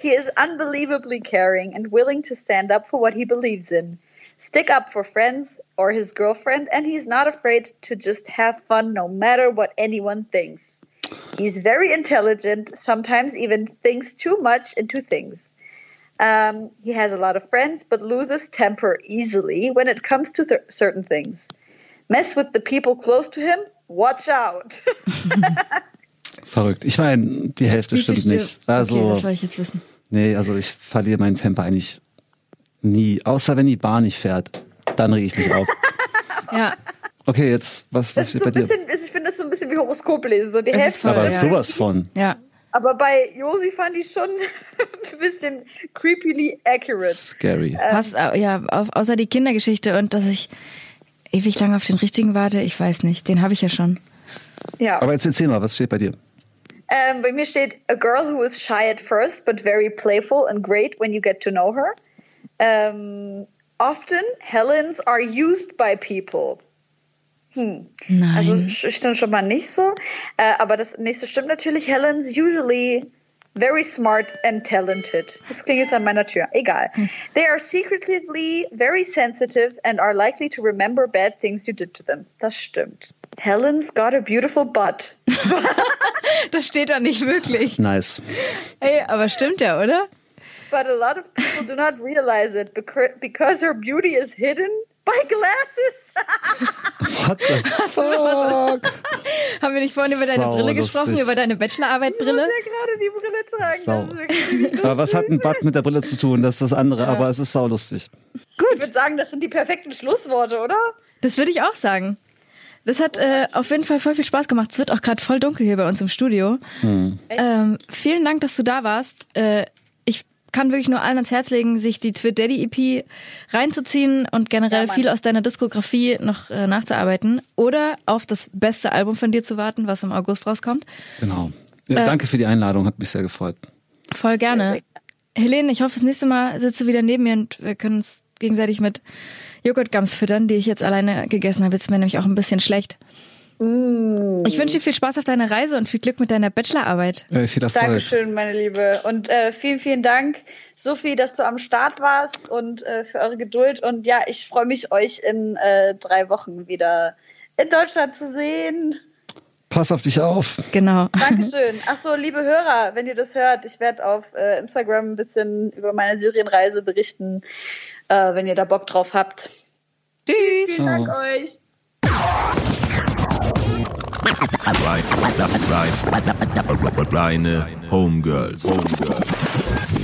he is unbelievably caring and willing to stand up for what he believes in. Stick up for friends or his girlfriend, and he's not afraid to just have fun no matter what anyone thinks. He's very intelligent, sometimes even thinks too much into things. Um, he has a lot of friends, but loses temper easily when it comes to th- certain things. Mess with the people close to him, watch out. Verrückt. Ich meine, die Hälfte viel stimmt nicht. Also, okay, das wollte ich jetzt wissen. nee, also ich verliere meinen Temper eigentlich nie. Außer wenn die Bahn nicht fährt. Dann rege ich mich auf. Ja, Okay, jetzt, was, was ist steht so bei dir? bisschen, ich finde das so ein bisschen wie Horoskop lesen, so die Es Hälfte. voll, Aber ja. sowas von. ja. Aber bei Josi fand ich schon ein bisschen creepily accurate. Scary. Passt, au- ja, au- außer die Kindergeschichte und dass ich ewig lange auf den richtigen warte, ich weiß nicht. Den habe ich ja schon. Ja. Aber jetzt erzähl mal, was steht bei dir? Ähm, bei mir steht a girl who is shy at first, but very playful and great when you get to know her. Ähm, often Helens are used by people. Hm. Nein. Also stimmt schon mal nicht so. Äh, aber das nächste stimmt natürlich. Helens usually very smart and talented. Jetzt klingt jetzt an meiner Tür. Egal. They are secretly very sensitive and are likely to remember bad things you did to them. Das stimmt. Helen's got a beautiful butt. das steht da nicht wirklich. Nice. Ey, aber stimmt ja, oder? But a lot of people do not realize it becau- because her beauty is hidden by glasses. What the fuck? Haben wir nicht vorhin über deine Sau Brille lustig. gesprochen, über deine Bachelorarbeit Ich muss ja gerade die Brille tragen. Aber was hat ein Bad mit der Brille zu tun? Das ist das andere, aber es ist saulustig. Ich würde sagen, das sind die perfekten Schlussworte, oder? Das würde ich auch sagen. Das hat äh, auf jeden Fall voll viel Spaß gemacht. Es wird auch gerade voll dunkel hier bei uns im Studio. Ähm, vielen Dank, dass du da warst. Äh, kann wirklich nur allen ans Herz legen, sich die Twit Daddy EP reinzuziehen und generell Ja, viel aus deiner Diskografie noch äh, nachzuarbeiten oder auf das beste Album von dir zu warten, was im August rauskommt. Genau. Ja, danke für die Einladung, hat mich sehr gefreut. Voll gerne. Helene, ich hoffe, das nächste Mal sitzt du wieder neben mir und wir können uns gegenseitig mit Joghurtgums füttern, die ich jetzt alleine gegessen habe. Jetzt ist mir nämlich auch ein bisschen schlecht. Ich wünsche dir viel Spaß auf deiner Reise und viel Glück mit deiner Bachelorarbeit. Äh, viel Erfolg. Dankeschön, meine Liebe. Und äh, vielen, vielen Dank, Sophie, dass du am Start warst und äh, für eure Geduld. Und ja, ich freue mich, euch in äh, drei Wochen wieder in Deutschland zu sehen. Pass auf dich auf. Genau. Dankeschön. Ach so, liebe Hörer, wenn ihr das hört, ich werde auf äh, Instagram ein bisschen über meine Syrienreise berichten, äh, wenn ihr da Bock drauf habt. Tschüss. Vielen Dank Oh. euch. Reine Homegirls. Homegirls.